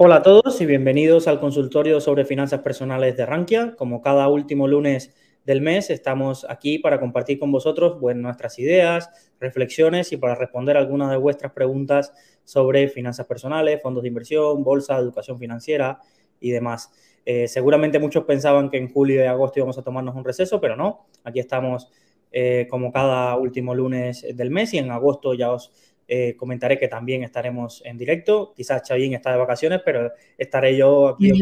Hola a todos y bienvenidos al consultorio sobre finanzas personales de Rankia. Como cada último lunes del mes, estamos aquí para compartir con vosotros nuestras ideas, reflexiones y para responder algunas de vuestras preguntas sobre finanzas personales, fondos de inversión, bolsa, educación financiera y demás. Eh, seguramente muchos pensaban que en julio y agosto íbamos a tomarnos un receso, pero no. Aquí estamos eh, como cada último lunes del mes y en agosto ya os eh, comentaré que también estaremos en directo. Quizás Chavín está de vacaciones, pero estaré yo aquí.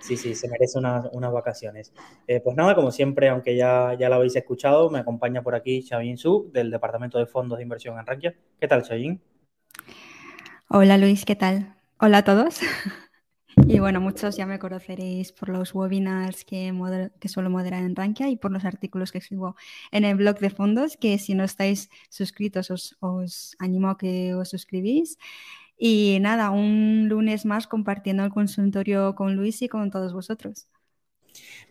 Sí, sí, se merece unas vacaciones. Eh, pues nada, como siempre, aunque ya, ya lo habéis escuchado, me acompaña por aquí Chavín Su, del Departamento de Fondos de Inversión en Rankia. ¿Qué tal, Chavín? Hola, Luis, ¿qué tal? Hola a todos. Y bueno, muchos ya me conoceréis por los webinars que, que suelo moderar en Rankia y por los artículos que escribo en el blog de fondos, que si no estáis suscritos os, os animo a que os suscribís. Y nada, un lunes más compartiendo el consultorio con Luis y con todos vosotros.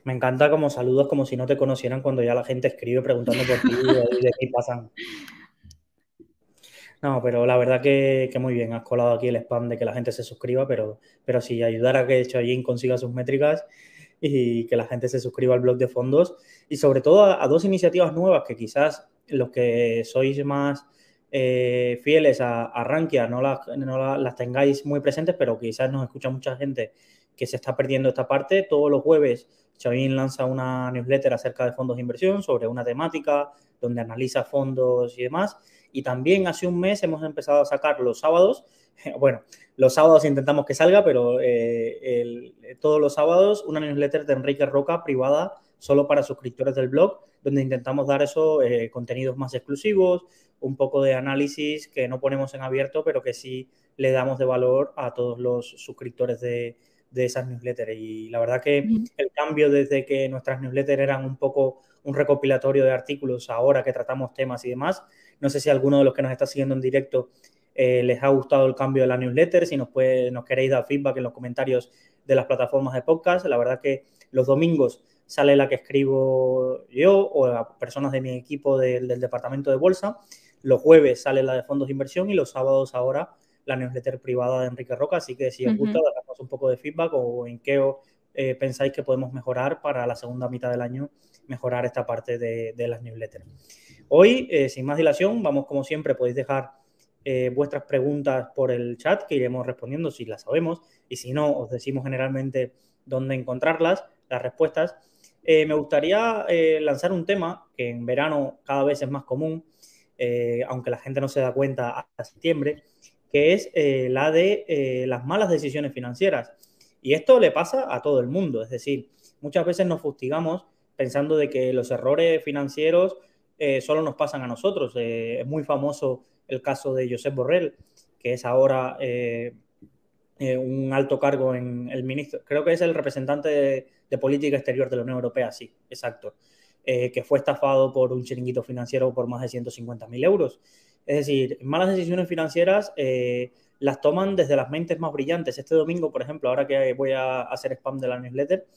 Me encanta como saludos como si no te conocieran cuando ya la gente escribe preguntando por ti y de qué pasan. No, pero la verdad que, muy bien, has colado aquí el spam de que la gente se suscriba, pero, pero sí, ayudar a que Chayin consiga sus métricas y que la gente se suscriba al blog de fondos y sobre todo a, dos iniciativas nuevas que quizás los que sois más eh, fieles a, a Rankia no, las, no las tengáis muy presentes, pero quizás nos escucha mucha gente que se está perdiendo esta parte. Todos los jueves Chavín lanza una newsletter acerca de fondos de inversión sobre una temática donde analiza fondos y demás. Y también hace un mes hemos empezado a sacar los sábados. Bueno, los sábados intentamos que salga, pero eh, todos los sábados una newsletter de Enrique Roca privada solo para suscriptores del blog, donde intentamos dar esos eh, contenidos más exclusivos, un poco de análisis que no ponemos en abierto, pero que sí le damos de valor a todos los suscriptores de, de esas newsletters. Y la verdad que el cambio desde que nuestras newsletters eran un poco un recopilatorio de artículos ahora que tratamos temas y demás. No sé si alguno de los que nos está siguiendo en directo eh, les ha gustado el cambio de la newsletter, si nos, puede, nos queréis dar feedback en los comentarios de las plataformas de podcast. La verdad que los domingos sale la que escribo yo o personas de mi equipo del departamento de bolsa. Los jueves sale la de fondos de inversión y los sábados ahora la newsletter privada de Enrique Roca. Así que si os gusta, damos un poco de feedback o en qué eh, pensáis que podemos mejorar para la segunda mitad del año, mejorar esta parte de, las newsletters. Hoy, eh, sin más dilación, vamos como siempre, podéis dejar eh, vuestras preguntas por el chat que iremos respondiendo si las sabemos y si no, os decimos generalmente dónde encontrarlas, las respuestas. me gustaría lanzar un tema que en verano cada vez es más común, aunque la gente no se da cuenta hasta septiembre, que es la de las malas decisiones financieras. Y esto le pasa a todo el mundo, es decir, muchas veces nos fustigamos pensando de que los errores financieros eh, solo nos pasan a nosotros. Eh, es muy famoso el caso de Josep Borrell, que es ahora eh, un alto cargo en el ministro, creo que es el representante de, política exterior de la Unión Europea, sí, exacto, que fue estafado por un chiringuito financiero por más de 150.000 euros. Es decir, malas decisiones financieras las toman desde las mentes más brillantes. Este domingo, por ejemplo, ahora que voy a hacer spam de la newsletter,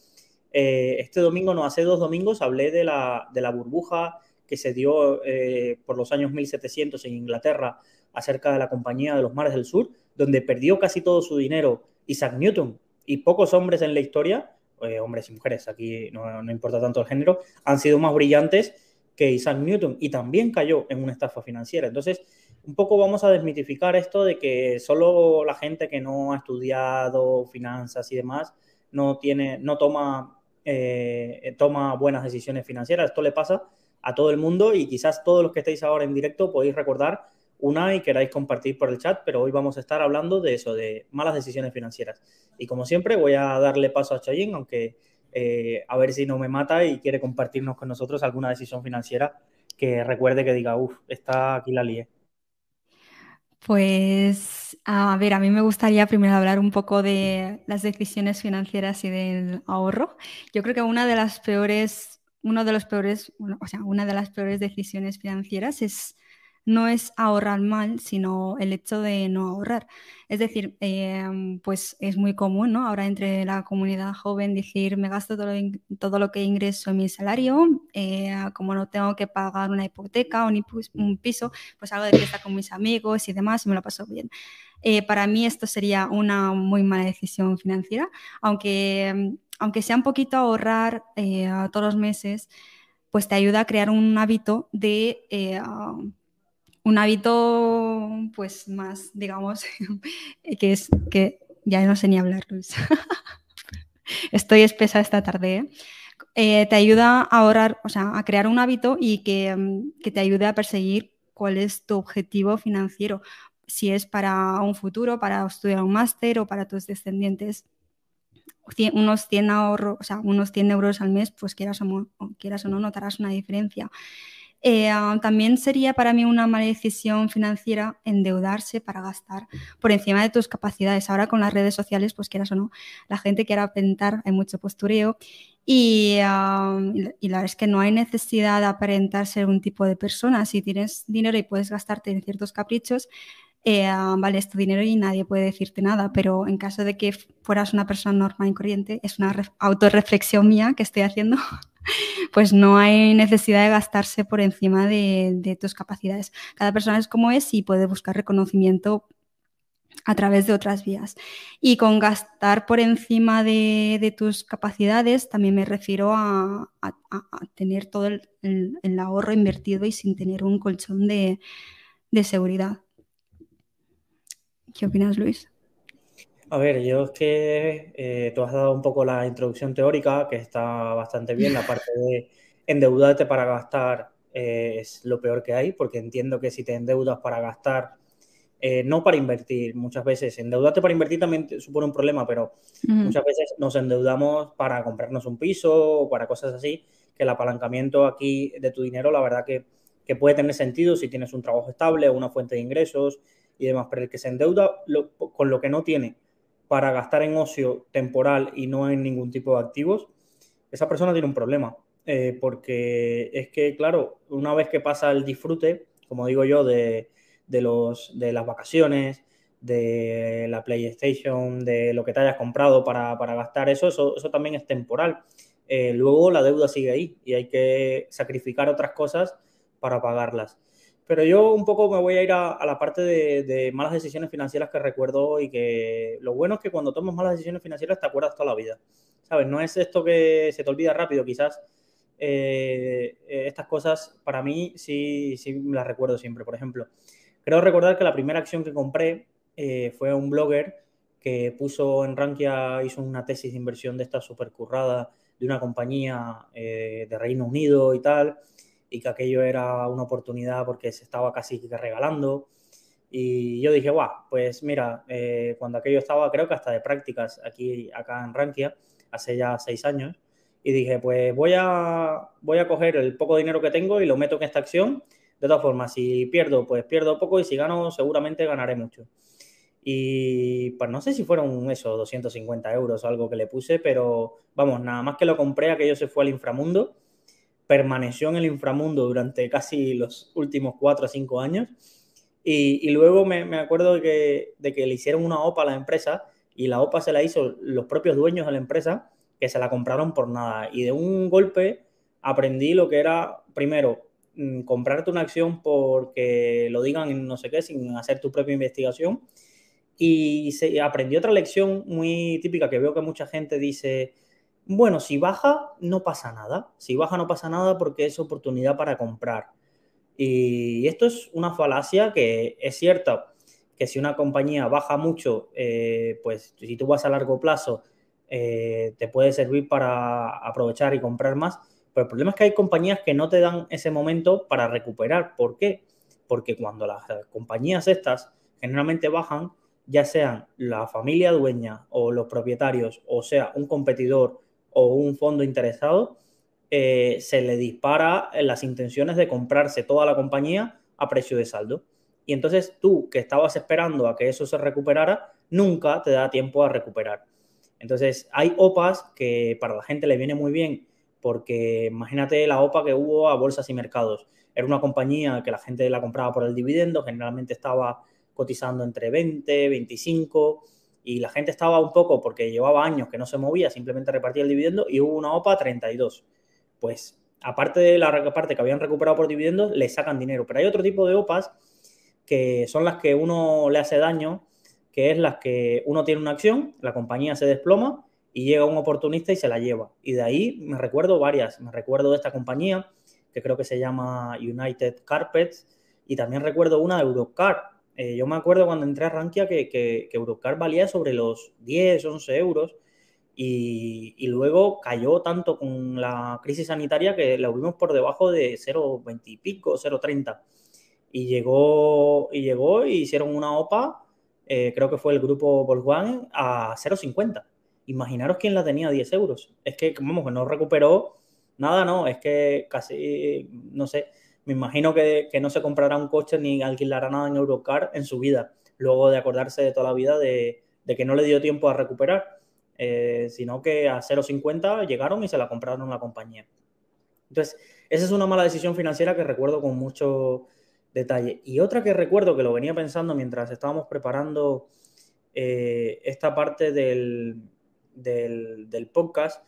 este domingo, no hace dos domingos, hablé de la, de la burbuja que se dio eh, por los años 1700 en Inglaterra acerca de la Compañía de los Mares del Sur, donde perdió casi todo su dinero Isaac Newton y pocos hombres en la historia, eh, hombres y mujeres, aquí no, no importa tanto el género, han sido más brillantes que Isaac Newton y también cayó en una estafa financiera. Entonces, un poco vamos a desmitificar esto de que solo la gente que no ha estudiado finanzas y demás no tiene, no toma, eh, toma buenas decisiones financieras. Esto le pasa a todo el mundo y quizás todos los que estéis ahora en directo podéis recordar una y queráis compartir por el chat, pero hoy vamos a estar hablando de eso, de malas decisiones financieras. Y como siempre, voy a darle paso a Chayin, aunque eh, a ver si no me mata y quiere compartirnos con nosotros alguna decisión financiera que recuerde que diga, uff, está aquí la lié. Pues, a ver, a mí me gustaría primero hablar un poco de las decisiones financieras y del ahorro. Yo creo que una de las peores, uno de los peores, o sea, una de las peores decisiones financieras es no es ahorrar mal, sino el hecho de no ahorrar. Es decir, em, pues es muy común, ¿no? Ahora entre la comunidad joven decir, me gasto todo lo, todo lo que ingreso en mi salario, eh, como no tengo que pagar una hipoteca o un piso, pues hago de fiesta con mis amigos y demás y me lo paso bien. Eh, para mí esto sería una muy mala decisión financiera, aunque, aunque sea un poquito ahorrar eh, todos los meses, pues te ayuda a crear un hábito de un hábito pues más, digamos, que es que ya no sé ni hablar, Luis. Estoy espesa esta tarde. ¿eh? Eh, te ayuda a ahorrar, o sea, a crear un hábito y que, mm, que te ayude a perseguir cuál es tu objetivo financiero, si es para un futuro, para estudiar un máster o para tus descendientes. Unos 100, ahorro, o sea, unos 100 euros al mes, pues quieras o, quieras o no, notarás una diferencia. Eh, ah, también sería para mí una mala decisión financiera endeudarse para gastar por encima de tus capacidades. Ahora con las redes sociales, pues quieras o no, la gente quiere aparentar, hay mucho postureo y, ah, y, la verdad es que no hay necesidad de aparentar ser un tipo de persona. Si tienes dinero y puedes gastarte en ciertos caprichos, eh, ah, vale, es tu dinero y nadie puede decirte nada, pero en caso de que fueras una persona normal y corriente, es una autorreflexión mía que estoy haciendo, pues no hay necesidad de gastarse por encima de, tus capacidades. Cada persona es como es y puede buscar reconocimiento a través de otras vías. Y con gastar por encima de, tus capacidades también me refiero a, tener todo el, ahorro invertido y sin tener un colchón de, de seguridad. ¿Qué opinas, Luis? A ver, yo es que eh, tú has dado un poco la introducción teórica, que está bastante bien. La parte de endeudarte para gastar eh, es lo peor que hay, porque entiendo que si te endeudas para gastar, eh, no para invertir, muchas veces endeudarte para invertir también supone un problema, pero muchas veces nos endeudamos para comprarnos un piso o para cosas así, que el apalancamiento aquí de tu dinero, la verdad que, que puede tener sentido si tienes un trabajo estable o una fuente de ingresos y demás, pero el que se endeuda con lo que no tiene para gastar en ocio temporal y no en ningún tipo de activos, esa persona tiene un problema. Eh, porque es que, claro, una vez que pasa el disfrute, como digo yo, de, los, de las vacaciones, de la PlayStation, de lo que te hayas comprado para, gastar eso, eso, también es temporal. Eh, luego la deuda sigue ahí y hay que sacrificar otras cosas para pagarlas. Pero yo un poco me voy a ir a, la parte de, malas decisiones financieras que recuerdo y que lo bueno es que cuando tomas malas decisiones financieras te acuerdas toda la vida. ¿Sabes? No es esto que se te olvida rápido, quizás eh, estas cosas para mí sí, sí las recuerdo siempre. Por ejemplo, creo recordar que la primera acción que compré eh, fue un blogger que puso en Rankia, hizo una tesis de inversión de esta super currada de una compañía eh, de Reino Unido y tal y que aquello era una oportunidad porque se estaba casi regalando. Y yo dije, guau, pues mira, eh, cuando aquello estaba, creo que hasta de prácticas aquí, acá en Rankia, hace ya seis años, y dije, pues voy a, voy a coger el poco dinero que tengo y lo meto en esta acción. De todas formas, si pierdo, pues pierdo poco y si gano, seguramente ganaré mucho. Y pues no sé si fueron eso, 250 euros o algo que le puse, pero vamos, nada más que lo compré, aquello se fue al inframundo permaneció en el inframundo durante casi los últimos cuatro o cinco años. Y, luego me, acuerdo de que, de que, le hicieron una OPA a la empresa y la OPA se la hizo los propios dueños de la empresa que se la compraron por nada. Y de un golpe aprendí lo que era, primero, mm, comprarte una acción porque lo digan en no sé qué, sin hacer tu propia investigación. Y se, aprendí otra lección muy típica que veo que mucha gente dice, bueno, si baja, no pasa nada. Si baja, no pasa nada porque es oportunidad para comprar. Y esto es una falacia que es cierta, que si una compañía baja mucho, eh, pues si tú vas a largo plazo, eh, te puede servir para aprovechar y comprar más. Pero el problema es que hay compañías que no te dan ese momento para recuperar. ¿Por qué? Porque cuando las compañías estas generalmente bajan, ya sean la familia dueña o los propietarios, o sea, un competidor o un fondo interesado, eh, se le dispara las intenciones de comprarse toda la compañía a precio de saldo. Y entonces tú, que estabas esperando a que eso se recuperara, nunca te da tiempo a recuperar. Entonces hay OPAs que para la gente le viene muy bien porque imagínate la OPA que hubo a bolsas y mercados. Era una compañía que la gente la compraba por el dividendo, generalmente estaba cotizando entre 20, 25 y la gente estaba un poco porque llevaba años que no se movía, simplemente repartía el dividendo y hubo una OPA 32. Pues aparte de la parte que habían recuperado por dividendos, le sacan dinero. Pero hay otro tipo de OPAs que son las que uno le hace daño, que es las que uno tiene una acción, la compañía se desploma y llega un oportunista y se la lleva. Y de ahí me recuerdo varias. Me recuerdo de esta compañía, que creo que se llama United Carpets, y también recuerdo una de Eurocar. Eh, yo me acuerdo cuando entré a Rankia que, que, Eurocar valía sobre los 10, 11 euros. Y, y, luego cayó tanto con la crisis sanitaria que la vimos por debajo de 0,20 y pico, 0,30 y llegó y llegó y hicieron una OPA, eh, creo que fue el grupo Volkswagen, a 0,50. Imaginaros quién la tenía a 10 euros. Es que, vamos, que no recuperó nada, no, es que casi, no sé, me imagino que, no se comprará un coche ni alquilará nada en Eurocar en su vida, luego de acordarse de toda la vida de, que no le dio tiempo a recuperar, eh, sino que a 0,50 llegaron y se la compraron la compañía. Entonces, esa es una mala decisión financiera que recuerdo con mucho, detalle. Y otra que recuerdo que lo venía pensando mientras estábamos preparando eh, esta parte del, del, podcast,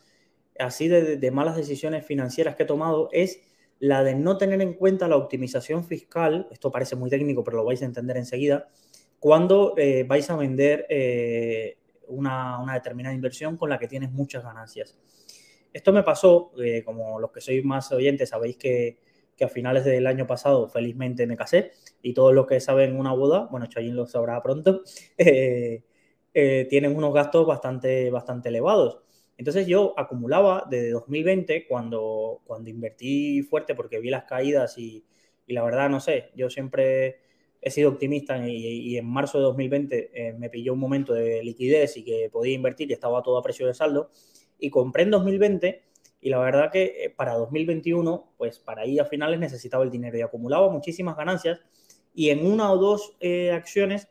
así de, malas decisiones financieras que he tomado, es la de no tener en cuenta la optimización fiscal, esto parece muy técnico, pero lo vais a entender enseguida, cuando eh, vais a vender eh, una, una, determinada inversión con la que tienes muchas ganancias. Esto me pasó, como los que sois más oyentes sabéis que que a finales del año pasado felizmente me casé y todos los que saben una boda, bueno, Chayin lo sabrá pronto, eh, eh, tienen unos gastos bastante, bastante elevados. Entonces yo acumulaba desde 2020 cuando, cuando invertí fuerte porque vi las caídas y, la verdad no sé, yo siempre he sido optimista y, en marzo de 2020 eh, me pilló un momento de liquidez y que podía invertir y estaba todo a precio de saldo. Y compré en 2020 y la verdad que eh, para 2021, pues para ir a finales necesitaba el dinero y acumulaba muchísimas ganancias y en una o dos eh, acciones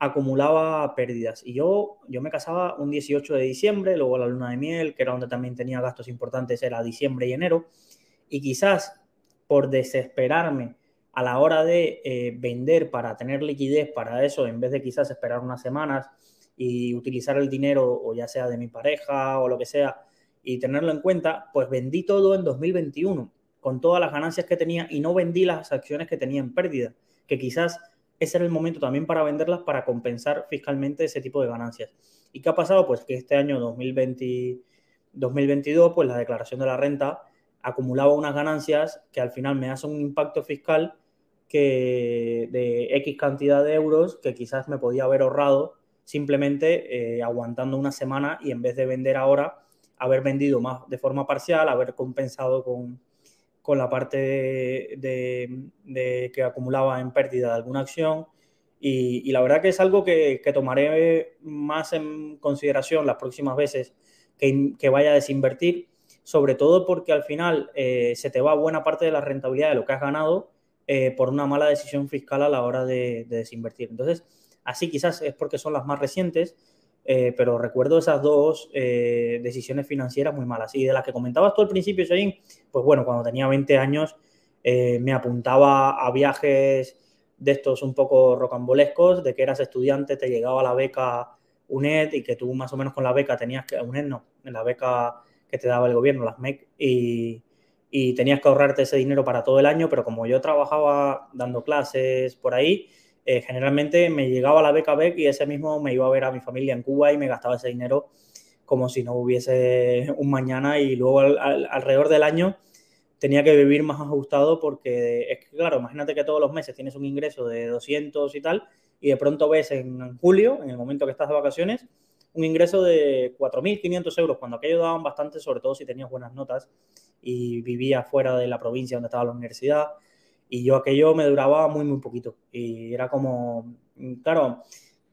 acumulaba pérdidas. Y yo, yo me casaba un 18 de diciembre, luego la luna de miel, que era donde también tenía gastos importantes, era diciembre y enero. Y quizás por desesperarme a la hora de eh, vender para tener liquidez para eso, en vez de quizás esperar unas semanas y utilizar el dinero, o ya sea de mi pareja o lo que sea, y tenerlo en cuenta, pues vendí todo en 2021 con todas las ganancias que tenía y no vendí las acciones que tenía en pérdida, que quizás ese era el momento también para venderlas para compensar fiscalmente ese tipo de ganancias. ¿Y qué ha pasado? Pues que este año 2020, 2022, pues la declaración de la renta acumulaba unas ganancias que al final me hace un impacto fiscal que de X cantidad de euros que quizás me podía haber ahorrado simplemente eh, aguantando una semana y en vez de vender ahora, haber vendido más de forma parcial, haber compensado con, la parte de, que acumulaba en pérdida de alguna acción. Y, la verdad que es algo que, tomaré más en consideración las próximas veces que, vaya a desinvertir, sobre todo porque al final eh, se te va buena parte de la rentabilidad de lo que has ganado eh, por una mala decisión fiscal a la hora de, de desinvertir. Entonces, así quizás es porque son las más recientes, eh, pero recuerdo esas dos eh, decisiones financieras muy malas. Y de las que comentabas tú al principio, Shayin, pues bueno, cuando tenía 20 años eh, me apuntaba a viajes de estos un poco rocambolescos, de que eras estudiante, te llegaba la beca UNED y que tú más o menos con la beca tenías que, UNED no, la beca que te daba el gobierno, las MEC, y, y tenías que ahorrarte ese dinero para todo el año, pero como yo trabajaba dando clases por ahí, eh, generalmente me llegaba la beca BEC y ese mismo me iba a ver a mi familia en Cuba y me gastaba ese dinero como si no hubiese un mañana. Y luego alrededor del año tenía que vivir más ajustado porque es que, claro, imagínate que todos los meses tienes un ingreso de 200 y tal y de pronto ves en julio, en el momento que estás de vacaciones, un ingreso de 4.500 euros, cuando aquello daban bastante, sobre todo si tenías buenas notas y vivías fuera de la provincia donde estaba la universidad y yo aquello me duraba muy, muy poquito. Y era como, claro,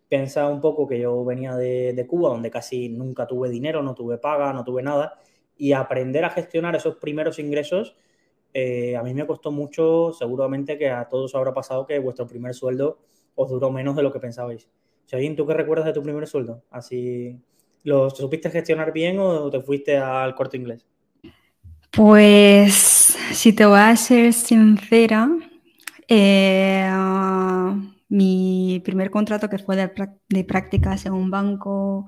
piensa un poco que yo venía de, Cuba, donde casi nunca tuve dinero, no tuve paga, no tuve nada. Y aprender a gestionar esos primeros ingresos, eh, a mí me costó mucho, seguramente que a todos habrá pasado que vuestro primer sueldo os duró menos de lo que pensabais. Shayin, ¿tú qué recuerdas de tu primer sueldo? Así, ¿lo supiste gestionar bien o te fuiste al corte inglés? Pues si te voy a ser sincera, eh, mi primer contrato que fue de, prácticas en un banco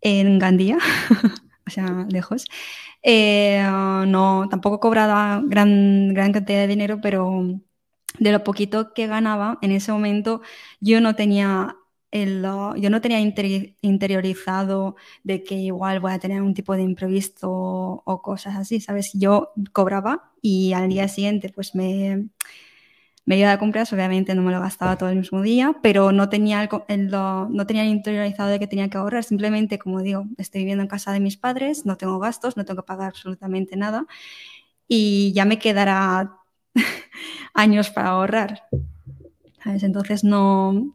en Gandía, o sea, lejos, eh, no, tampoco cobraba gran, gran cantidad de dinero, pero de lo poquito que ganaba en ese momento yo no tenía yo no tenía interiorizado de que igual voy a tener un tipo de imprevisto o cosas así, ¿sabes? Yo cobraba y al día siguiente pues me, me iba de compras, obviamente no me lo gastaba todo el mismo día, pero no tenía, no tenía interiorizado de que tenía que ahorrar, simplemente como digo, estoy viviendo en casa de mis padres, no tengo gastos, no tengo que pagar absolutamente nada y ya me quedará años para ahorrar. ¿Sabes? Entonces no,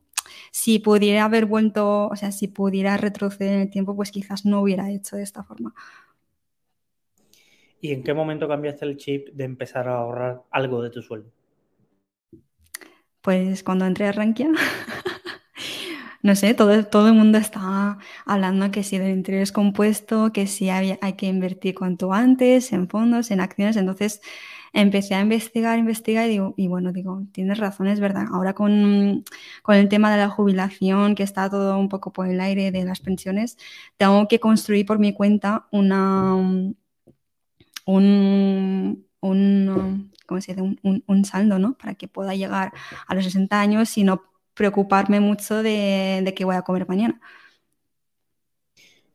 si pudiera haber vuelto, o sea, si pudiera retroceder en el tiempo, pues quizás no hubiera hecho de esta forma. ¿Y en qué momento cambiaste el chip de empezar a ahorrar algo de tu sueldo? Pues cuando entré a Rankia, no sé, todo, todo el mundo está hablando que si el interés compuesto, que si hay, hay que invertir cuanto antes en fondos, en acciones, entonces empecé a investigar, investigar y, digo, y bueno, digo, tienes razón, es verdad. Ahora con, el tema de la jubilación, que está todo un poco por el aire de las pensiones, tengo que construir por mi cuenta una, un, un, ¿cómo se dice? Un, un, saldo, ¿no? Para que pueda llegar a los 60 años y no preocuparme mucho de, de qué voy a comer mañana.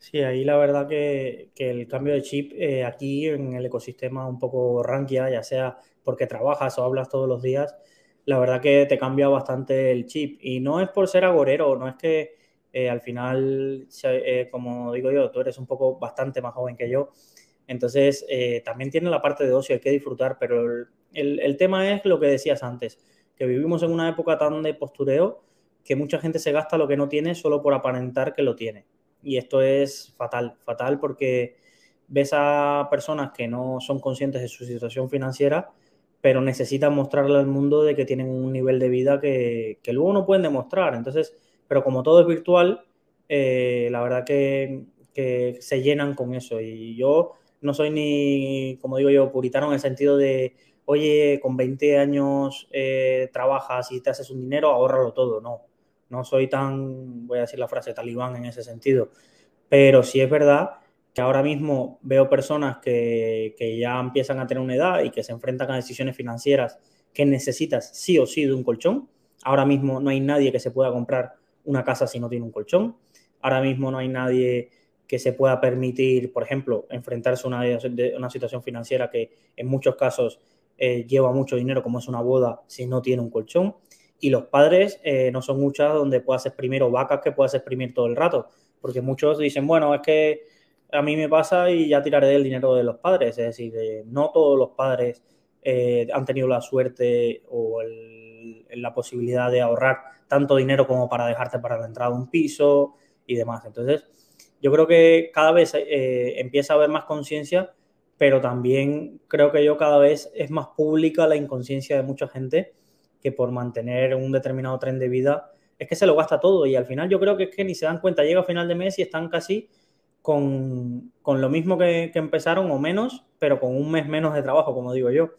Sí, ahí la verdad que, el cambio de chip eh, aquí en el ecosistema un poco rankia, ya sea porque trabajas o hablas todos los días, la verdad que te cambia bastante el chip. Y no es por ser agorero, no es que eh, al final, eh, como digo yo, tú eres un poco bastante más joven que yo. Entonces, también tiene la parte de ocio, hay que disfrutar, pero el, el tema es lo que decías antes, que vivimos en una época tan de postureo que mucha gente se gasta lo que no tiene solo por aparentar que lo tiene. Y esto es fatal, fatal porque ves a personas que no son conscientes de su situación financiera, pero necesitan mostrarle al mundo de que tienen un nivel de vida que, luego no pueden demostrar. Entonces, pero como todo es virtual, eh, la verdad que, se llenan con eso. Y yo no soy ni, como digo yo, puritano en el sentido de, oye, con 20 años eh, trabajas y te haces un dinero, ahórralo todo. No, no soy tan, voy a decir la frase talibán en ese sentido, pero sí es verdad que ahora mismo veo personas que, ya empiezan a tener una edad y que se enfrentan a decisiones financieras que necesitas sí o sí de un colchón. Ahora mismo no hay nadie que se pueda comprar una casa si no tiene un colchón. Ahora mismo no hay nadie que se pueda permitir, por ejemplo, enfrentarse a una, una situación financiera que en muchos casos eh, lleva mucho dinero, como es una boda, si no tiene un colchón y los padres eh, no son muchas donde puedas exprimir o vacas que puedas exprimir todo el rato, porque muchos dicen, bueno, es que a mí me pasa y ya tiraré del dinero de los padres, es decir, no todos los padres eh, han tenido la suerte o la posibilidad de ahorrar tanto dinero como para dejarte para la entrada de un piso y demás. Entonces, yo creo que cada vez eh, empieza a haber más conciencia, pero también creo que yo cada vez es más pública la inconsciencia de mucha gente que por mantener un determinado tren de vida es que se lo gasta todo y al final yo creo que es que ni se dan cuenta, llega a final de mes y están casi con, lo mismo que, empezaron o menos, pero con un mes menos de trabajo, como digo yo.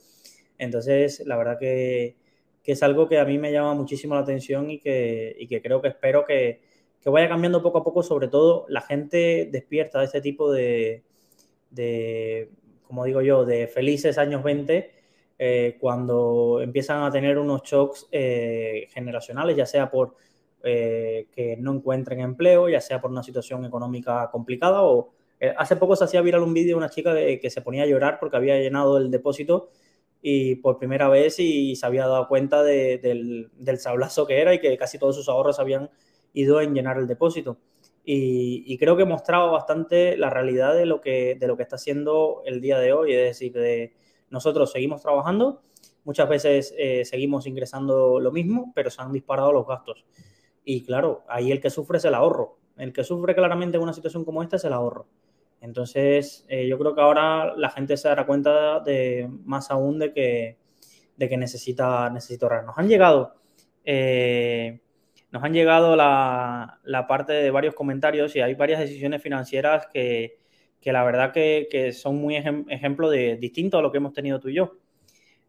Entonces, la verdad que, es algo que a mí me llama muchísimo la atención y que, y que creo que espero que, que, vaya cambiando poco a poco, sobre todo la gente despierta de este tipo de, de, como digo yo, de felices años 20 eh, cuando empiezan a tener unos shocks eh, generacionales, ya sea por eh, que no encuentren empleo, ya sea por una situación económica complicada o hace poco se hacía viral un vídeo de una chica que se ponía a llorar porque había llenado el depósito y por primera vez y se había dado cuenta del, del, sablazo que era y que casi todos sus ahorros habían ido en llenar el depósito. Y, y, creo que mostraba bastante la realidad de lo que, de lo que está haciendo el día de hoy, es decir, de, nosotros seguimos trabajando, muchas veces eh, seguimos ingresando lo mismo, pero se han disparado los gastos. Y claro, ahí el que sufre es el ahorro. El que sufre claramente en una situación como esta es el ahorro. Entonces, eh, yo creo que ahora la gente se dará cuenta de más aún de que, de que necesita, necesita ahorrar. Nos han llegado, eh, nos han llegado la, la, parte de varios comentarios y hay varias decisiones financieras que, que la verdad que, son muy ejemplo de distinto a lo que hemos tenido tú y yo.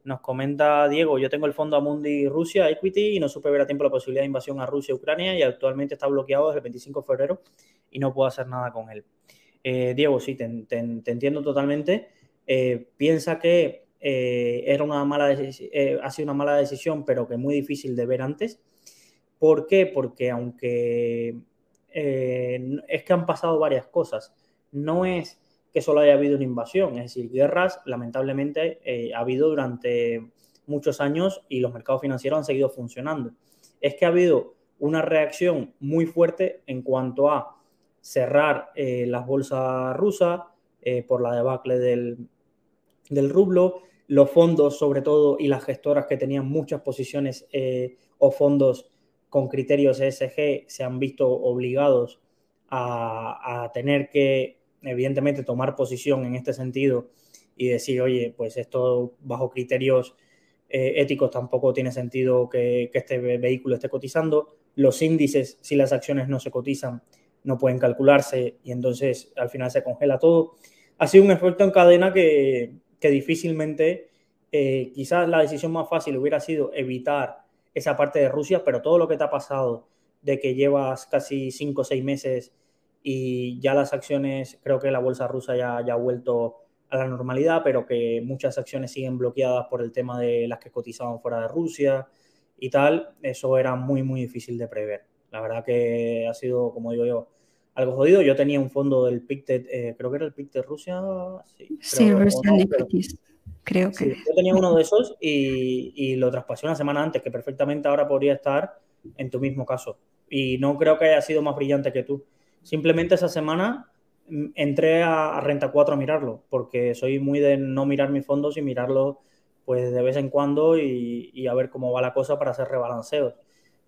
Nos comenta Diego, yo tengo el fondo Amundi Rusia Equity y no supe ver a tiempo la posibilidad de invasión a Rusia y Ucrania y actualmente está bloqueado desde el 25 de febrero y no puedo hacer nada con él. Eh, Diego, sí, te, entiendo totalmente. Eh, piensa que eh, era una mala ha sido una mala decisión, pero que muy difícil de ver antes. ¿Por qué? Porque aunque es que han pasado varias cosas, no es que solo haya habido una invasión, es decir, guerras lamentablemente ha habido durante muchos años y los mercados financieros han seguido funcionando. Es que ha habido una reacción muy fuerte en cuanto a cerrar eh, las bolsas rusas eh, por la debacle del, rublo, los fondos sobre todo y las gestoras que tenían muchas posiciones eh, o fondos con criterios ESG se han visto obligados a, tener que, evidentemente, tomar posición en este sentido y decir, oye, pues esto bajo criterios éticos tampoco tiene sentido que, que, este vehículo esté cotizando. Los índices, si las acciones no se cotizan, no pueden calcularse y entonces al final se congela todo. Ha sido un efecto en cadena que, difícilmente, eh, quizás la decisión más fácil hubiera sido evitar esa parte de Rusia, pero todo lo que te ha pasado de que llevas casi cinco o seis meses y ya las acciones, creo que la bolsa rusa ya, ya ha vuelto a la normalidad, pero que muchas acciones siguen bloqueadas por el tema de las que cotizaban fuera de Rusia y tal, eso era muy, muy difícil de prever. La verdad que ha sido, como digo yo, algo jodido. Yo tenía un fondo del Pictet, eh, creo que era el Pictet Rusia. Sí, sí Russian creo que. yo tenía uno de esos y, lo traspasé una semana antes, que perfectamente ahora podría estar en tu mismo caso. Y no creo que haya sido más brillante que tú. Simplemente esa semana mm, entré a, Renta 4 a mirarlo, porque soy muy de no mirar mis fondos y mirarlo pues de vez en cuando y, y a ver cómo va la cosa para hacer rebalanceos.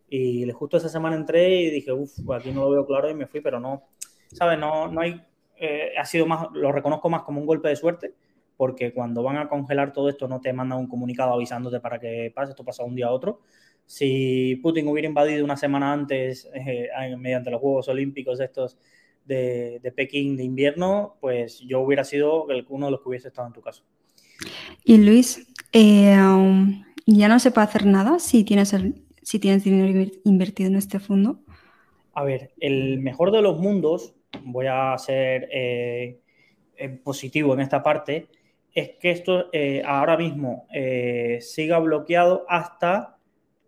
Y justo esa semana entré y dije, uff, aquí no lo veo claro y me fui, pero no, ¿sabes? No, no hay, eh, ha sido más, lo reconozco más como un golpe de suerte, porque cuando van a congelar todo esto no te mandan un comunicado avisándote para que pase, esto pasa un día a otro. Si Putin hubiera invadido una semana antes eh, mediante los Juegos Olímpicos estos de, de, Pekín de invierno, pues yo hubiera sido uno de los que hubiese estado en tu caso. Y Luis, eh, um, ya no se puede hacer nada si tienes el, si tienes dinero invertido en este fondo? A ver, el mejor de los mundos, voy a ser eh, positivo en esta parte, es que esto ahora mismo siga bloqueado hasta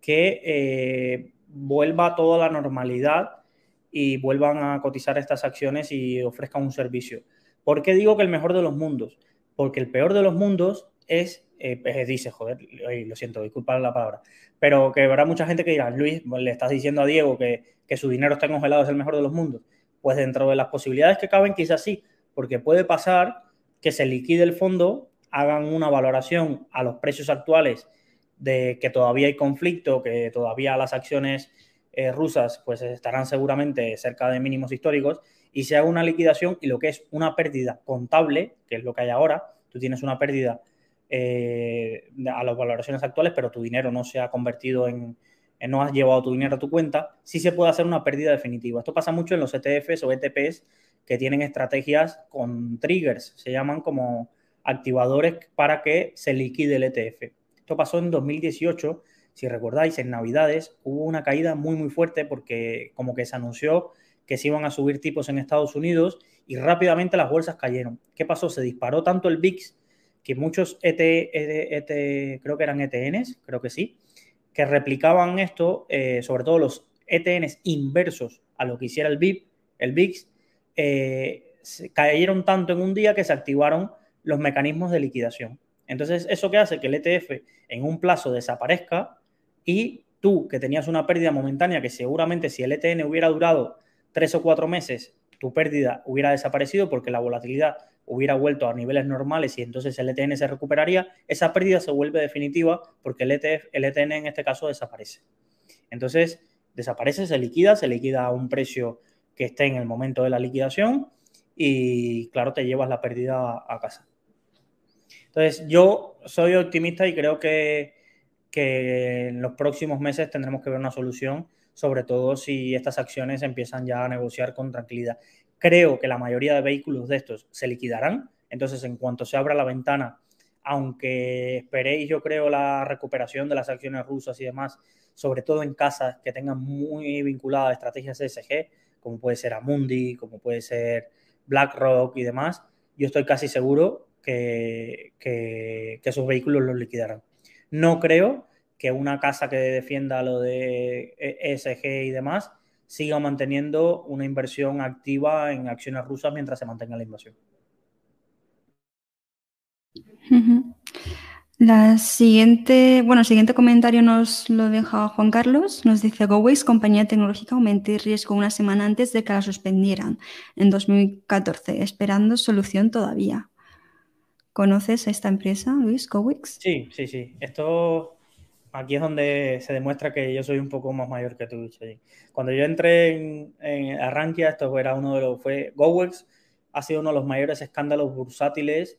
que vuelva toda la normalidad y vuelvan a cotizar estas acciones y ofrezcan un servicio. ¿Por qué digo que el mejor de los mundos? Porque el peor de los mundos es eh, dice, joder, lo siento, disculpa la palabra, pero que habrá mucha gente que dirá, Luis, le estás diciendo a Diego que, su dinero está congelado, es el mejor de los mundos. Pues dentro de las posibilidades que caben, quizás sí, porque puede pasar que se liquide el fondo, hagan una valoración a los precios actuales de que todavía hay conflicto, que todavía las acciones eh, rusas pues estarán seguramente cerca de mínimos históricos y se haga una liquidación y lo que es una pérdida contable, que es lo que hay ahora, tú tienes una pérdida eh, a las valoraciones actuales, pero tu dinero no se ha convertido en, no has llevado tu dinero a tu cuenta, sí se puede hacer una pérdida definitiva. Esto pasa mucho en los ETFs o ETPs que tienen estrategias con triggers, se llaman como activadores para que se liquide el ETF. Esto pasó en 2018, si recordáis, en Navidades hubo una caída muy muy fuerte porque como que se anunció que se iban a subir tipos en Estados Unidos y rápidamente las bolsas cayeron. ¿Qué pasó? Se disparó tanto el VIX que muchos ET, ET, creo que eran ETNs, creo que sí, que replicaban esto, eh, sobre todo los ETNs inversos a lo que hiciera el BIP, el VIX, eh, cayeron tanto en un día que se activaron los mecanismos de liquidación. Entonces, ¿eso qué hace? Que el ETF en un plazo desaparezca y tú, que tenías una pérdida momentánea, que seguramente si el ETN hubiera durado tres o cuatro meses, tu pérdida hubiera desaparecido porque la volatilidad hubiera vuelto a niveles normales y entonces el ETN se recuperaría, esa pérdida se vuelve definitiva porque el, ETF, el ETN en este caso desaparece. Entonces, desaparece, se liquida, se liquida a un precio que esté en el momento de la liquidación y claro, te llevas la pérdida a casa. Entonces, yo soy optimista y creo que, que en los próximos meses tendremos que ver una solución, sobre todo si estas acciones empiezan ya a negociar con tranquilidad. Creo que la mayoría de vehículos de estos se liquidarán, entonces en cuanto se abra la ventana, aunque esperéis yo creo la recuperación de las acciones rusas y demás, sobre todo en casas que tengan muy vinculadas estrategias ESG, como puede ser Amundi, como puede ser BlackRock y demás, yo estoy casi seguro que, esos vehículos los liquidarán. No creo que una casa que defienda lo de ESG y demás siga manteniendo una inversión activa en acciones rusas mientras se mantenga la invasión. La siguiente, bueno, el siguiente comentario nos lo deja Juan Carlos. Nos dice, GoWays, compañía tecnológica, aumenté riesgo una semana antes de que la suspendieran en 2014, esperando solución todavía. ¿Conoces esta empresa, Luis, GoWix? Sí, sí, sí. Esto aquí es donde se demuestra que yo soy un poco más mayor que tú, Cuando yo entré en, en Arranquia, esto era uno de los, fue GoWix, ha sido uno de los mayores escándalos bursátiles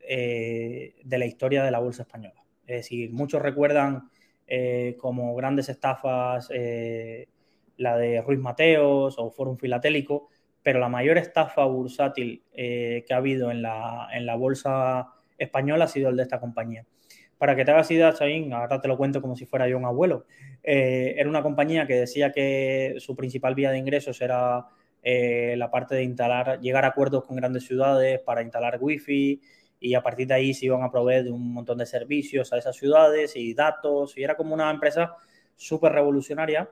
eh, de la historia de la bolsa española. Es decir, muchos recuerdan eh, como grandes estafas eh, la de Ruiz Mateos o Forum Filatélico, pero la mayor estafa bursátil que ha habido en la, en la, bolsa española ha sido el de esta compañía. Para que te hagas idea, Chain, ahora te lo cuento como si fuera yo un abuelo. era una compañía que decía que su principal vía de ingresos era la parte de instalar, llegar a acuerdos con grandes ciudades para instalar wifi, y a partir de ahí se iban a proveer de un montón de servicios a esas ciudades y datos, y era como una empresa súper revolucionaria.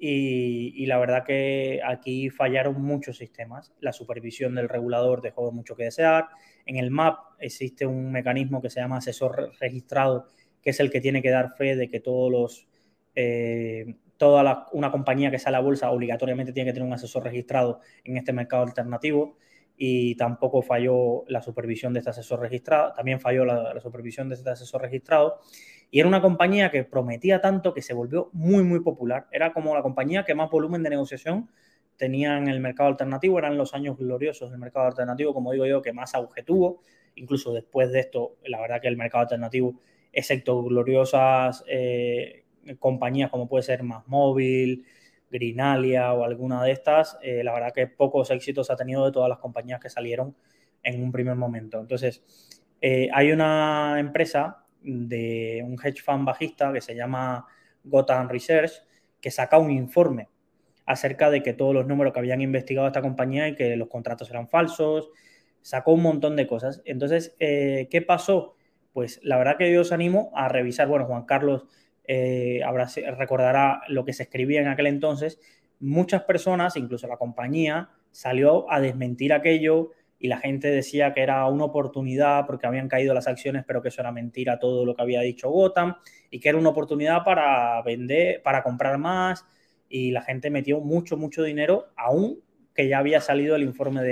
Y, la verdad que aquí fallaron muchos sistemas. La supervisión del regulador dejó mucho que desear. En el MAP existe un mecanismo que se llama asesor registrado, que es el que tiene que dar fe de que todos los, eh, toda una compañía que sale a la bolsa obligatoriamente tiene que tener un asesor registrado en este mercado alternativo y tampoco falló la supervisión de este asesor registrado, también falló la, supervisión de este asesor registrado. Y era una compañía que prometía tanto que se volvió muy, muy popular. Era como la compañía que más volumen de negociación tenía en el mercado alternativo, eran los años gloriosos del mercado alternativo, como digo yo, que más auge. Incluso después de esto, la verdad que el mercado alternativo, excepto gloriosas eh, compañías como puede ser Más Móvil, Grinalia o alguna de estas, eh, la verdad que pocos éxitos ha tenido de todas las compañías que salieron en un primer momento. Entonces, eh, hay una empresa de un hedge fund bajista que se llama Gotham Research que saca un informe acerca de que todos los números que habían investigado esta compañía y que los contratos eran falsos, sacó un montón de cosas. Entonces, eh, ¿qué pasó? Pues la verdad que yo os animo a revisar, bueno, Juan Carlos eh, recordará lo que se escribía en aquel entonces, muchas personas, incluso la compañía, salió a desmentir aquello y la gente decía que era una oportunidad porque habían caído las acciones, pero que eso era mentira todo lo que había dicho Gotham y que era una oportunidad para vender, para comprar más y la gente metió mucho, mucho dinero, aún que ya había salido el informe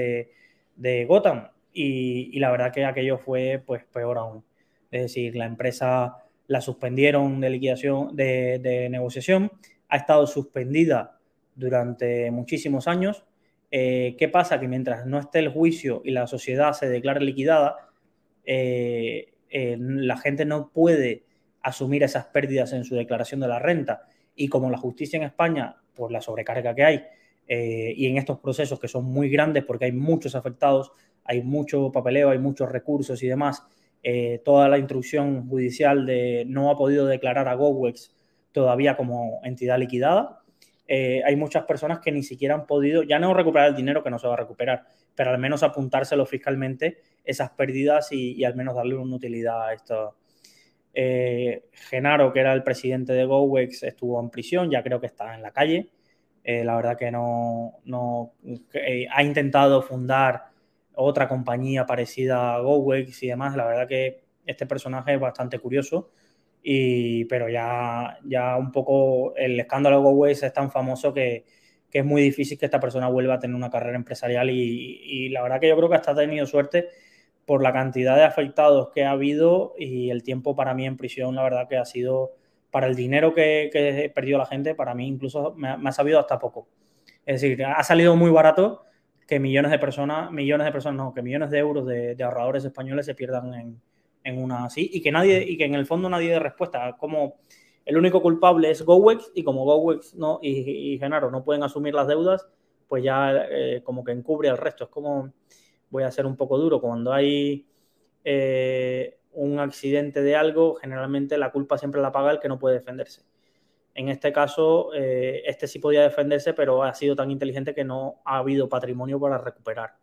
de, Gotham y, y, la verdad que aquello fue pues peor aún. Es decir, la empresa la suspendieron de liquidación, de, negociación, ha estado suspendida durante muchísimos años. Eh, ¿Qué pasa? Que mientras no esté el juicio y la sociedad se declare liquidada, eh, eh, la gente no puede asumir esas pérdidas en su declaración de la renta. Y como la justicia en España, por la sobrecarga que hay, y en estos procesos que son muy grandes porque hay muchos afectados, hay mucho papeleo, hay muchos recursos y demás, eh, toda la instrucción judicial de no ha podido declarar a GoWex todavía como entidad liquidada. Eh, hay muchas personas que ni siquiera han podido, ya no recuperar el dinero que no se va a recuperar, pero al menos apuntárselo fiscalmente esas pérdidas y, al menos darle una utilidad a esto. Eh, Genaro, que era el presidente de GoWex, estuvo en prisión, ya creo que está en la calle. la verdad que no, no ha intentado fundar otra compañía parecida a GoWex y demás. La verdad que este personaje es bastante curioso, y, pero ya, ya un poco el escándalo de es tan famoso que, es muy difícil que esta persona vuelva a tener una carrera empresarial y, la verdad que yo creo que hasta ha tenido suerte por la cantidad de afectados que ha habido y el tiempo para mí en prisión, la verdad que ha sido, para el dinero que, que perdido la gente, para mí incluso me ha sabido hasta poco. Es decir, ha salido muy barato que millones de personas, millones de personas, no, que millones de euros de, ahorradores españoles se pierdan en, una así y que nadie, y que en el fondo nadie dé respuesta. Como el único culpable es GoWex y como GoWex no, y, Genaro no pueden asumir las deudas, pues ya eh, como que encubre al resto. Es como, voy a ser un poco duro, cuando hay eh, un accidente de algo, generalmente la culpa siempre la paga el que no puede defenderse. En este caso, eh, este sí podía defenderse, pero ha sido tan inteligente que no ha habido patrimonio para recuperar,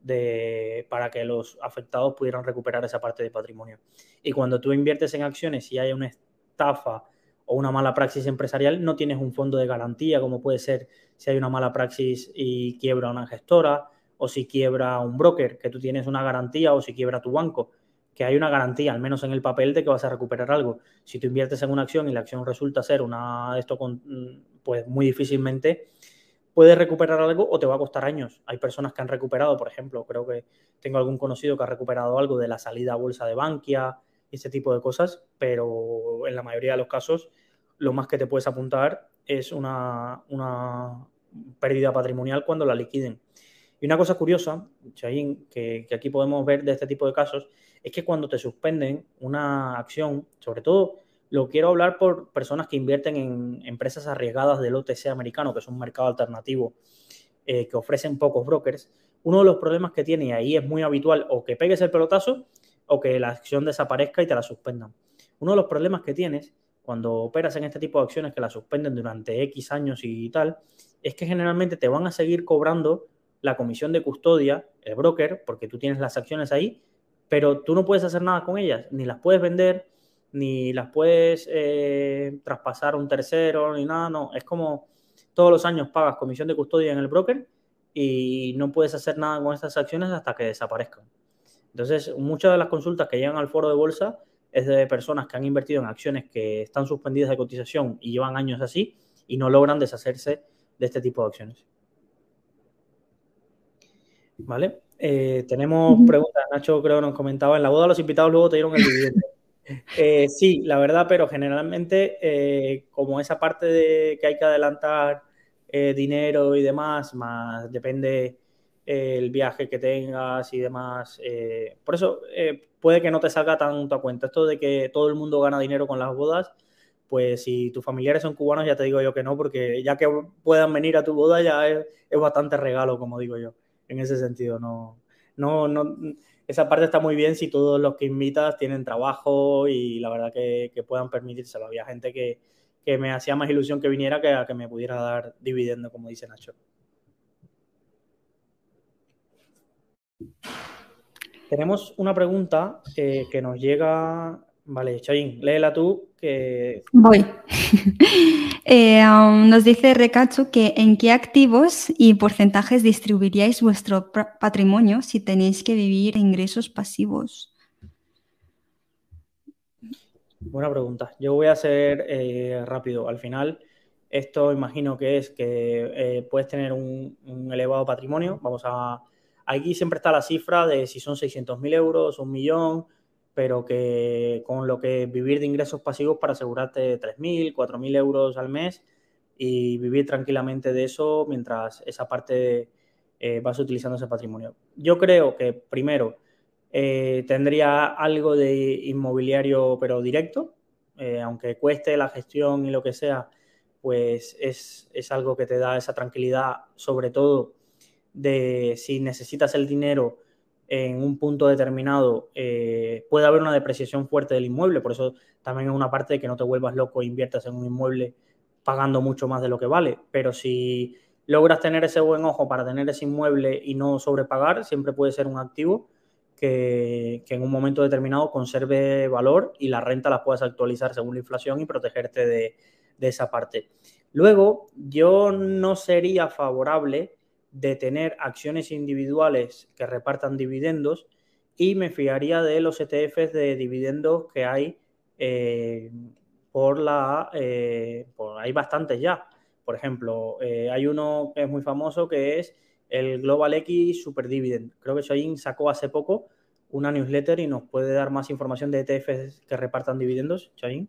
de, para que los afectados pudieran recuperar esa parte de patrimonio. Y cuando tú inviertes en acciones y hay una estafa o una mala praxis empresarial, no tienes un fondo de garantía, como puede ser si hay una mala praxis y quiebra una gestora, o si quiebra un broker, que tú tienes una garantía, o si quiebra tu banco que hay una garantía, al menos en el papel, de que vas a recuperar algo. Si tú inviertes en una acción y la acción resulta ser una esto con, pues muy difícilmente puedes recuperar algo o te va a costar años. Hay personas que han recuperado, por ejemplo, creo que tengo algún conocido que ha recuperado algo de la salida a bolsa de Bankia y ese tipo de cosas, pero en la mayoría de los casos lo más que te puedes apuntar es una, una pérdida patrimonial cuando la liquiden. Y una cosa curiosa, Chayin, que, que aquí podemos ver de este tipo de casos, es que cuando te suspenden una acción, sobre todo lo quiero hablar por personas que invierten en empresas arriesgadas del OTC americano, que es un mercado alternativo eh, que ofrecen pocos brokers. Uno de los problemas que tiene, y ahí es muy habitual, o que pegues el pelotazo o que la acción desaparezca y te la suspendan. Uno de los problemas que tienes cuando operas en este tipo de acciones que la suspenden durante X años y tal, es que generalmente te van a seguir cobrando la comisión de custodia, el broker, porque tú tienes las acciones ahí, pero tú no puedes hacer nada con ellas, ni las puedes vender, ni las puedes eh, traspasar a un tercero, ni nada, no, es como todos los años pagas comisión de custodia en el broker y no puedes hacer nada con estas acciones hasta que desaparezcan. Entonces, muchas de las consultas que llegan al foro de bolsa es de personas que han invertido en acciones que están suspendidas de cotización y llevan años así y no logran deshacerse de este tipo de acciones. ¿Vale? Eh, tenemos preguntas. Nacho creo nos comentaba, en la boda los invitados luego te dieron el dividendo. Eh, sí, la verdad, pero generalmente eh, como esa parte de que hay que adelantar dinero y demás, más depende el viaje que tengas y demás. por eso puede que no te salga tanto a cuenta. Esto de que todo el mundo gana dinero con las bodas, pues si tus familiares son cubanos ya te digo yo que no, porque ya que puedan venir a tu boda ya es bastante regalo, como digo yo en ese sentido. No, no, no, esa parte está muy bien si todos los que invitas tienen trabajo y la verdad que, puedan permitírselo. Había gente que, me hacía más ilusión que viniera que a que me pudiera dar dividendo, como dice Nacho. Tenemos una pregunta eh, que nos llega. Vale, Chain, léela tú. Que... Voy. Eh, um, nos dice Recacho que en qué activos y porcentajes distribuiríais vuestro patrimonio si tenéis que vivir ingresos pasivos. Buena pregunta. Yo voy a ser eh, rápido. Al final, esto imagino que es que eh, puedes tener un, elevado patrimonio. Vamos a. Aquí siempre está la cifra de si son 600.000 euros, un millón, pero que con lo que vivir de ingresos pasivos para asegurarte 3.000, 4.000 euros al mes y vivir tranquilamente de eso mientras esa parte eh, vas utilizando ese patrimonio. Yo creo que primero eh, tendría algo de inmobiliario pero directo, eh, aunque cueste la gestión y lo que sea, pues es, es algo que te da esa tranquilidad, sobre todo de si necesitas el dinero en un punto determinado eh, puede haber una depreciación fuerte del inmueble, por eso también es una parte de que no te vuelvas loco e inviertas en un inmueble pagando mucho más de lo que vale, pero si logras tener ese buen ojo para tener ese inmueble y no sobrepagar, siempre puede ser un activo que, en un momento determinado conserve valor y la renta la puedas actualizar según la inflación y protegerte de, de esa parte. Luego, yo no sería favorable de tener acciones individuales que repartan dividendos y me fiaría de los ETFs de dividendos que hay eh, por la... Eh, hay bastantes ya. Por ejemplo, eh, hay uno que es muy famoso que es el Global X Super Dividend. Creo que Shoyin sacó hace poco una newsletter y nos puede dar más información de ETFs que repartan dividendos. Shoyin.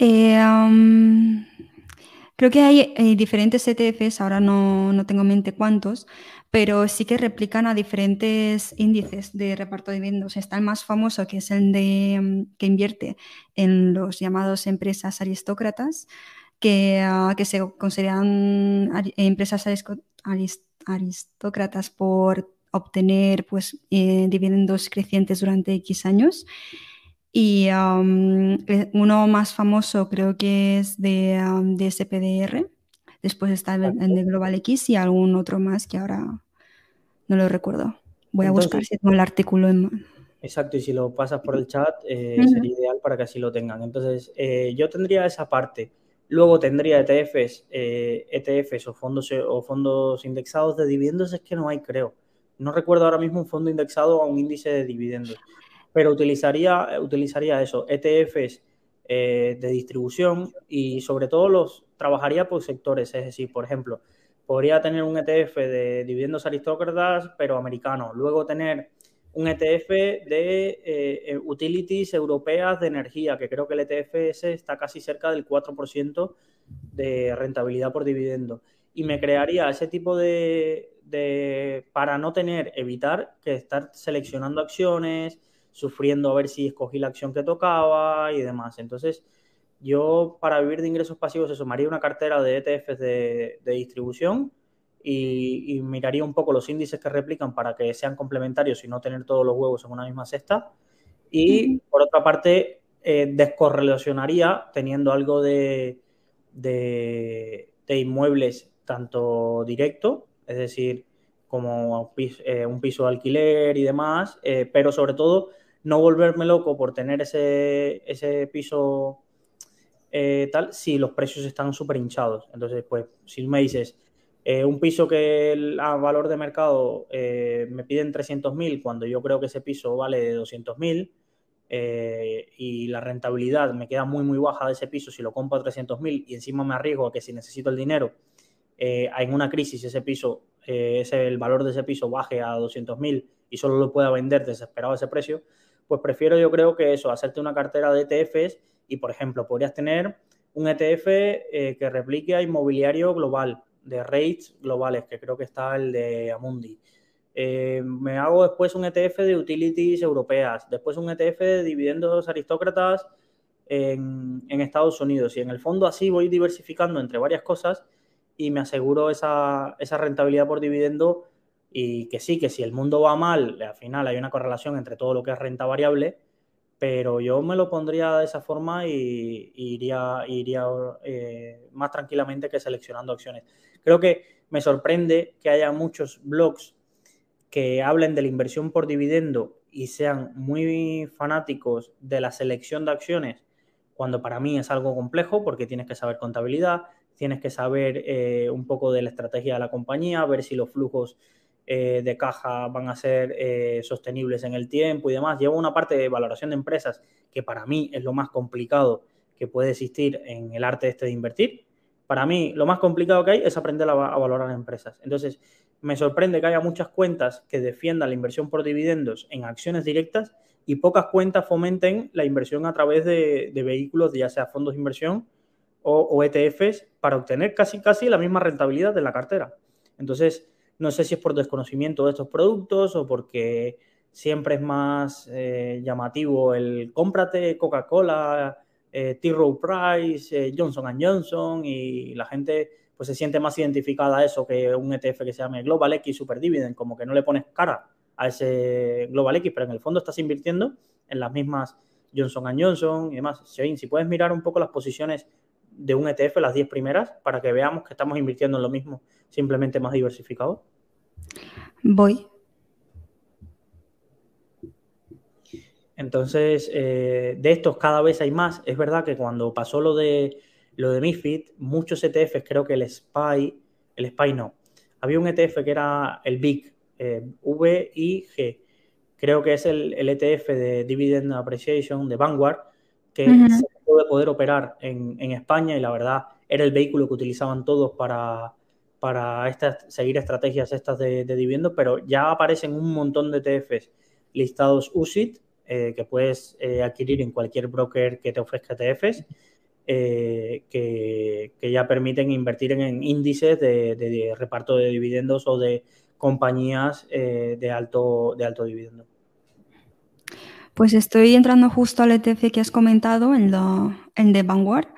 Um, Creo que hay eh, diferentes ETFs, ahora no, no, tengo en mente cuántos, pero sí que replican a diferentes índices de reparto de dividendos. Está el más famoso, que es el de, mm, que invierte en los llamados empresas aristócratas, que, uh, que se consideran empresas aristócratas por obtener pues, eh, dividendos crecientes durante X años. Y um, uno más famoso creo que es de, um, de SPDR. Después está el, el, de Global X y algún otro más que ahora no lo recuerdo. Voy a buscar si tengo el artículo en Exacto, y si lo pasas por el chat eh, uh -huh. sería ideal para que así lo tengan. Entonces, eh, yo tendría esa parte. Luego tendría ETFs, eh, ETFs o fondos, o fondos indexados de dividendos, es que no hay, creo. No recuerdo ahora mismo un fondo indexado a un índice de dividendos pero utilizaría, utilizaría eso, ETFs eh, de distribución y sobre todo los trabajaría por sectores, es decir, por ejemplo, podría tener un ETF de dividendos aristócratas, pero americano, luego tener un ETF de eh, utilities europeas de energía, que creo que el ETF ese está casi cerca del 4% de rentabilidad por dividendo. Y me crearía ese tipo de, de, para no tener, evitar que estar seleccionando acciones, sufriendo a ver si escogí la acción que tocaba y demás. Entonces, yo para vivir de ingresos pasivos, eso, me haría una cartera de ETFs de, de distribución y, y, miraría un poco los índices que replican para que sean complementarios y no tener todos los huevos en una misma cesta. Y por otra parte, eh, descorrelacionaría teniendo algo de, de, de, inmuebles tanto directo, es decir, como eh, un piso de alquiler y demás, eh, pero sobre todo no volverme loco por tener ese, ese piso eh, tal si los precios están súper hinchados. Entonces, pues, si me dices eh, un piso que el, a valor de mercado eh, me piden 300.000 cuando yo creo que ese piso vale de 200.000 eh, y la rentabilidad me queda muy, muy baja de ese piso si lo compro a 300.000 y encima me arriesgo a que si necesito el dinero en una crisis ese piso, ese, el valor de ese piso baje a 200.000 y solo lo pueda vender desesperado ese precio, pues prefiero yo creo que eso, hacerte una cartera de ETFs y, por ejemplo, podrías tener un ETF eh, que replique a inmobiliario global, de rates globales, que creo que está el de Amundi. Eh, me hago después un ETF de utilities europeas, después un ETF de dividendos aristócratas en, Estados Unidos. Y en el fondo así voy diversificando entre varias cosas y me aseguro esa rentabilidad por dividendo y que sí, que si el mundo va mal, al final hay una correlación entre todo lo que es renta variable, pero yo me lo pondría de esa forma y, iría, iría eh, más tranquilamente que seleccionando acciones. Creo que me sorprende que haya muchos blogs que hablen de la inversión por dividendo y sean muy fanáticos de la selección de acciones, cuando para mí es algo complejo porque tienes que saber contabilidad, tienes que saber eh, un poco de la estrategia de la compañía, ver si los flujos eh, de caja van a ser eh, sostenibles en el tiempo y demás. Lleva una parte de valoración de empresas que para mí es lo más complicado que puede existir en el arte este de invertir. Para mí, lo más complicado que hay es aprender a, a valorar empresas. Entonces, me sorprende que haya muchas cuentas que defiendan la inversión por dividendos en acciones directas y pocas cuentas fomenten la inversión a través de, vehículos, ya sea fondos de inversión o, o, ETFs, para obtener casi, casi la misma rentabilidad de la cartera. Entonces, no sé si es por desconocimiento de estos productos o porque siempre es más eh, llamativo el cómprate Coca-Cola, eh, T. Rowe Price, eh, Johnson Johnson y la gente pues se siente más identificada a eso que un ETF que se llame Global X Super Dividend, como que no le pones cara a ese Global X, pero en el fondo estás invirtiendo en las mismas Johnson Johnson y demás. Si puedes mirar un poco las posiciones de un ETF, las 10 primeras, para que veamos que estamos invirtiendo en lo mismo, simplemente más diversificado. Voy. Entonces, eh, de estos cada vez hay más. Es verdad que cuando pasó lo de lo de MIFID, muchos ETFs, creo que el SPY, el SPY no, había un ETF que era el BIG, eh, VIG, creo que es el, el, ETF de Dividend Appreciation de Vanguard, que uh -huh. se puede poder operar en, España y la verdad era el vehículo que utilizaban todos para, para estas, seguir estrategias estas de, de dividendos, pero ya aparecen un montón de ETFs listados USIT eh, que puedes eh, adquirir en cualquier broker que te ofrezca ETFs eh, que, ya permiten invertir en, índices de, reparto de dividendos o de compañías de, alto, de alto dividendo. Pues estoy entrando justo al ETF que has comentado, en, en The Vanguard.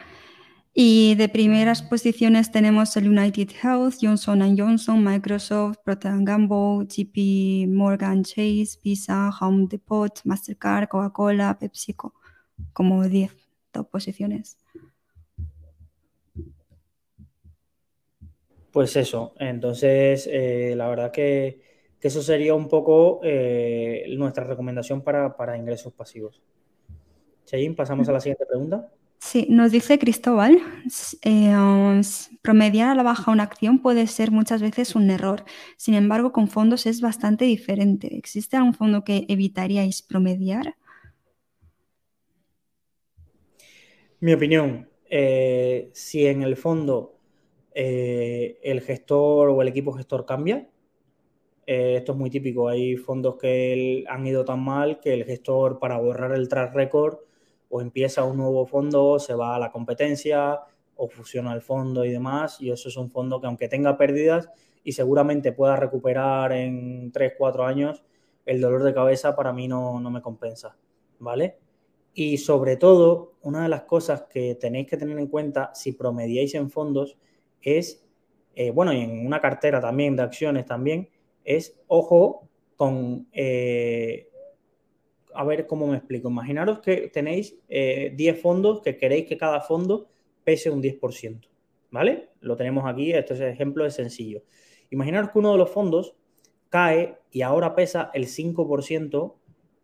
Y de primeras posiciones tenemos el United Health, Johnson Johnson, Microsoft, Procter Gamble, JP Morgan Chase, Visa, Home Depot, Mastercard, Coca-Cola, PepsiCo, como 10 posiciones. Pues eso, entonces eh, la verdad que, eso sería un poco eh, nuestra recomendación para, ingresos pasivos. Cheyín, pasamos a la siguiente pregunta. Sí, nos dice Cristóbal, eh, promediar a la baja una acción puede ser muchas veces un error. Sin embargo, con fondos es bastante diferente. ¿Existe algún fondo que evitaríais promediar? Mi opinión, eh, si en el fondo eh, el gestor o el equipo gestor cambia, esto es muy típico. Hay fondos que han ido tan mal que el gestor, para borrar el track record, o empieza un nuevo fondo, se va a la competencia o fusiona el fondo y demás. Y eso es un fondo que aunque tenga pérdidas y seguramente pueda recuperar en 3, 4 años, el dolor de cabeza para mí no, me compensa, ¿vale? Y sobre todo, una de las cosas que tenéis que tener en cuenta si promediáis en fondos es, eh, bueno, y en una cartera también de acciones también, es ojo con eh, a ver cómo me explico. Imaginaros que tenéis 10 eh, fondos que queréis que cada fondo pese un 10%, ¿vale? Lo tenemos aquí, este es ejemplo es sencillo. Imaginaros que uno de los fondos cae y ahora pesa el 5%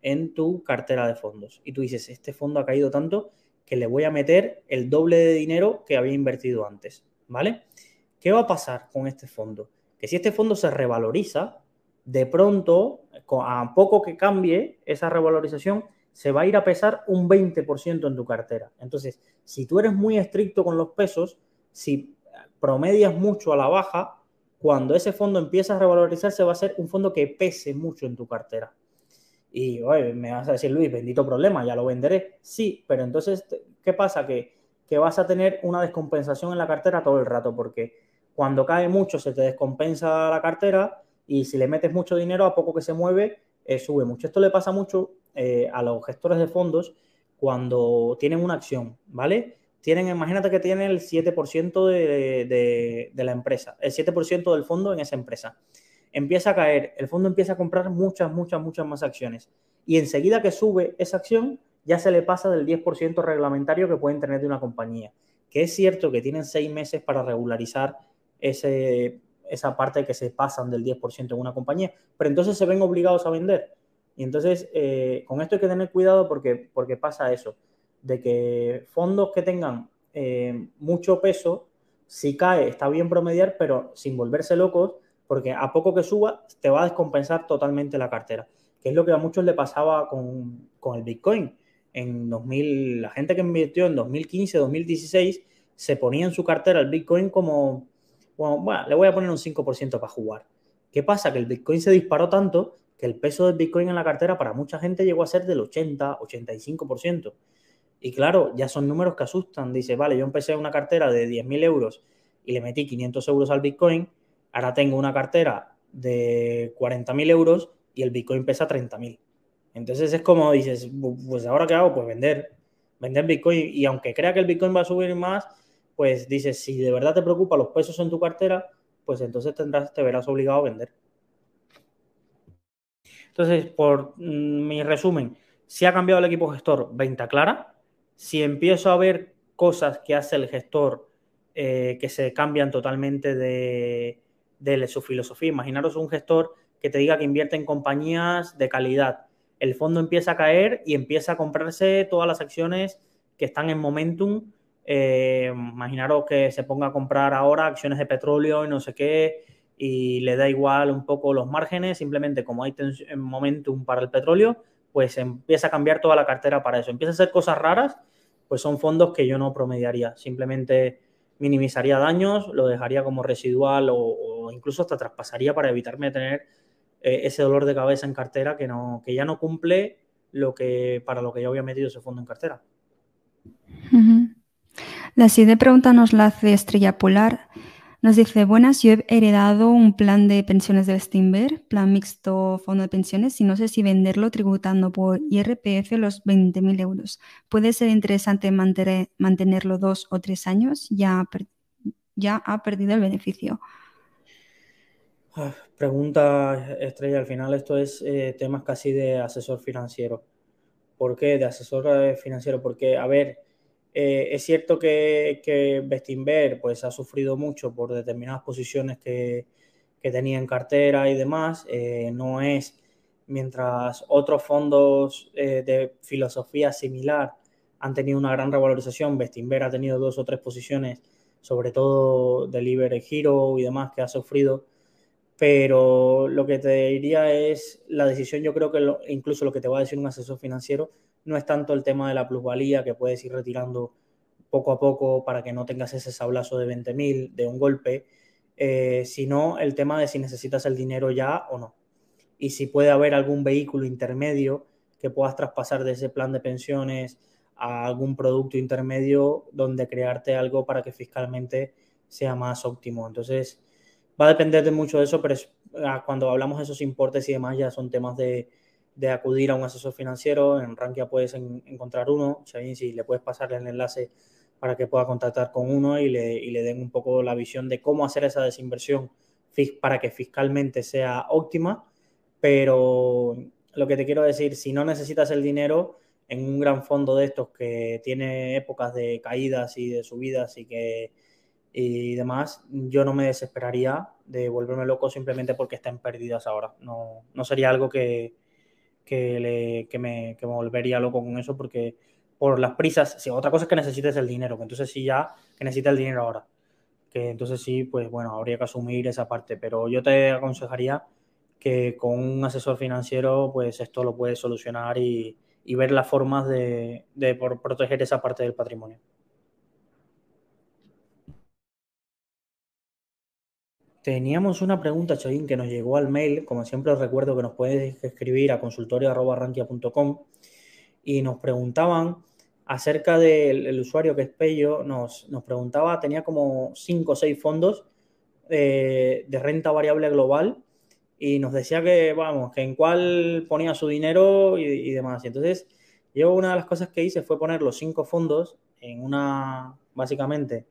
en tu cartera de fondos. Y tú dices, este fondo ha caído tanto que le voy a meter el doble de dinero que había invertido antes, ¿vale? ¿Qué va a pasar con este fondo? Que si este fondo se revaloriza, de pronto, a poco que cambie esa revalorización, se va a ir a pesar un 20% en tu cartera. Entonces, si tú eres muy estricto con los pesos, si promedias mucho a la baja, cuando ese fondo empieza a revalorizarse va a ser un fondo que pese mucho en tu cartera. Y me vas a decir, Luis, bendito problema, ya lo venderé. Sí, pero entonces, ¿qué pasa? Que, que vas a tener una descompensación en la cartera todo el rato, porque cuando cae mucho se te descompensa la cartera y si le metes mucho dinero, a poco que se mueve, eh, sube mucho. Esto le pasa mucho eh, a los gestores de fondos cuando tienen una acción, ¿vale? Tienen, imagínate que tienen el 7% de, de, la empresa, el 7% del fondo en esa empresa. Empieza a caer, el fondo empieza a comprar muchas, muchas, muchas más acciones. Y enseguida que sube esa acción, ya se le pasa del 10% reglamentario que pueden tener de una compañía. Que es cierto que tienen seis meses para regularizar ese, esa parte que se pasan del 10% en una compañía, pero entonces se ven obligados a vender. Y entonces, eh, con esto hay que tener cuidado porque, porque pasa eso, de que fondos que tengan eh, mucho peso, si cae, está bien promediar, pero sin volverse locos, porque a poco que suba, te va a descompensar totalmente la cartera, que es lo que a muchos le pasaba con, con el Bitcoin. En 2000, la gente que invirtió en 2015, 2016, se ponía en su cartera el Bitcoin como le voy a poner un 5% para jugar. ¿Qué pasa? Que el Bitcoin se disparó tanto que el peso del Bitcoin en la cartera para mucha gente llegó a ser del 80, 85%. Y claro, ya son números que asustan. Dice, vale, yo empecé una cartera de 10.000 euros y le metí 500 euros al Bitcoin, ahora tengo una cartera de 40.000 euros y el Bitcoin pesa 30.000. Entonces es como dices, pues ahora qué hago? Pues vender, vender Bitcoin. Y aunque crea que el Bitcoin va a subir más, pues dices, si de verdad te preocupa los pesos en tu cartera, pues entonces tendrás, te verás obligado a vender. Entonces, por mm, mi resumen, si ha cambiado el equipo gestor, venta clara. Si empiezo a ver cosas que hace el gestor eh, que se cambian totalmente de, de su filosofía, imaginaros un gestor que te diga que invierte en compañías de calidad. El fondo empieza a caer y empieza a comprarse todas las acciones que están en momentum eh, imaginaros que se ponga a comprar ahora acciones de petróleo y no sé qué, y le da igual un poco los márgenes, simplemente como hay momentum para el petróleo, pues empieza a cambiar toda la cartera para eso. Empieza a hacer cosas raras, pues son fondos que yo no promediaría, simplemente minimizaría daños, lo dejaría como residual o, incluso hasta traspasaría para evitarme tener eh, ese dolor de cabeza en cartera que, no, que ya no cumple lo que, para lo que yo había metido ese fondo en cartera. La siguiente pregunta nos la hace Estrella Polar. Nos dice, buenas, yo he heredado un plan de pensiones del Steamber, plan mixto fondo de pensiones, y no sé si venderlo tributando por IRPF los 20.000 euros. ¿Puede ser interesante mantenerlo dos o tres años? Ya, ya ha perdido el beneficio. Ah, pregunta estrella, al final esto es eh, temas casi de asesor financiero. ¿Por qué? De asesor eh, financiero, porque, a ver, eh, es cierto que, que pues, ha sufrido mucho por determinadas posiciones que, tenía en cartera y demás. Eh, no es, mientras otros fondos eh, de filosofía similar han tenido una gran revalorización, Bestinver ha tenido dos o tres posiciones, sobre todo Delivery Hero y demás, que ha sufrido. Pero lo que te diría es la decisión, yo creo que incluso lo que te va a decir un asesor financiero, no es tanto el tema de la plusvalía que puedes ir retirando poco a poco para que no tengas ese sablazo de 20.000 de un golpe, eh, sino el tema de si necesitas el dinero ya o no. Y si puede haber algún vehículo intermedio que puedas traspasar de ese plan de pensiones a algún producto intermedio donde crearte algo para que fiscalmente sea más óptimo. Entonces, va a depender de mucho de eso, pero ah, cuando hablamos de esos importes y demás ya son temas de, de acudir a un asesor financiero. En Rankia puedes encontrar uno, si le puedes pasar el enlace para que pueda contactar con uno y le, y le, den un poco la visión de cómo hacer esa desinversión para que fiscalmente sea óptima. Pero lo que te quiero decir, si no necesitas el dinero en un gran fondo de estos que tiene épocas de caídas y de subidas y que y demás, yo no me desesperaría de volverme loco simplemente porque estén perdidas ahora. No, no sería algo que, que, le, que, me, que me volvería loco con eso porque por las prisas, si otra cosa es que necesites el dinero, que entonces sí ya que necesitas el dinero ahora, que entonces sí, pues bueno, habría que asumir esa parte, pero yo te aconsejaría que con un asesor financiero, pues esto lo puedes solucionar y, y ver las formas de, de proteger esa parte del patrimonio. Teníamos una pregunta, Chavín, que nos llegó al mail. Como siempre os recuerdo que nos puedes escribir a consultorio.rankia.com y nos preguntaban acerca del usuario que es Pello. Nos, nos preguntaba, tenía como cinco o seis fondos de, renta variable global y nos decía que, vamos, que en cuál ponía su dinero y, y demás. Y entonces, yo una de las cosas que hice fue poner los cinco fondos en una, básicamente,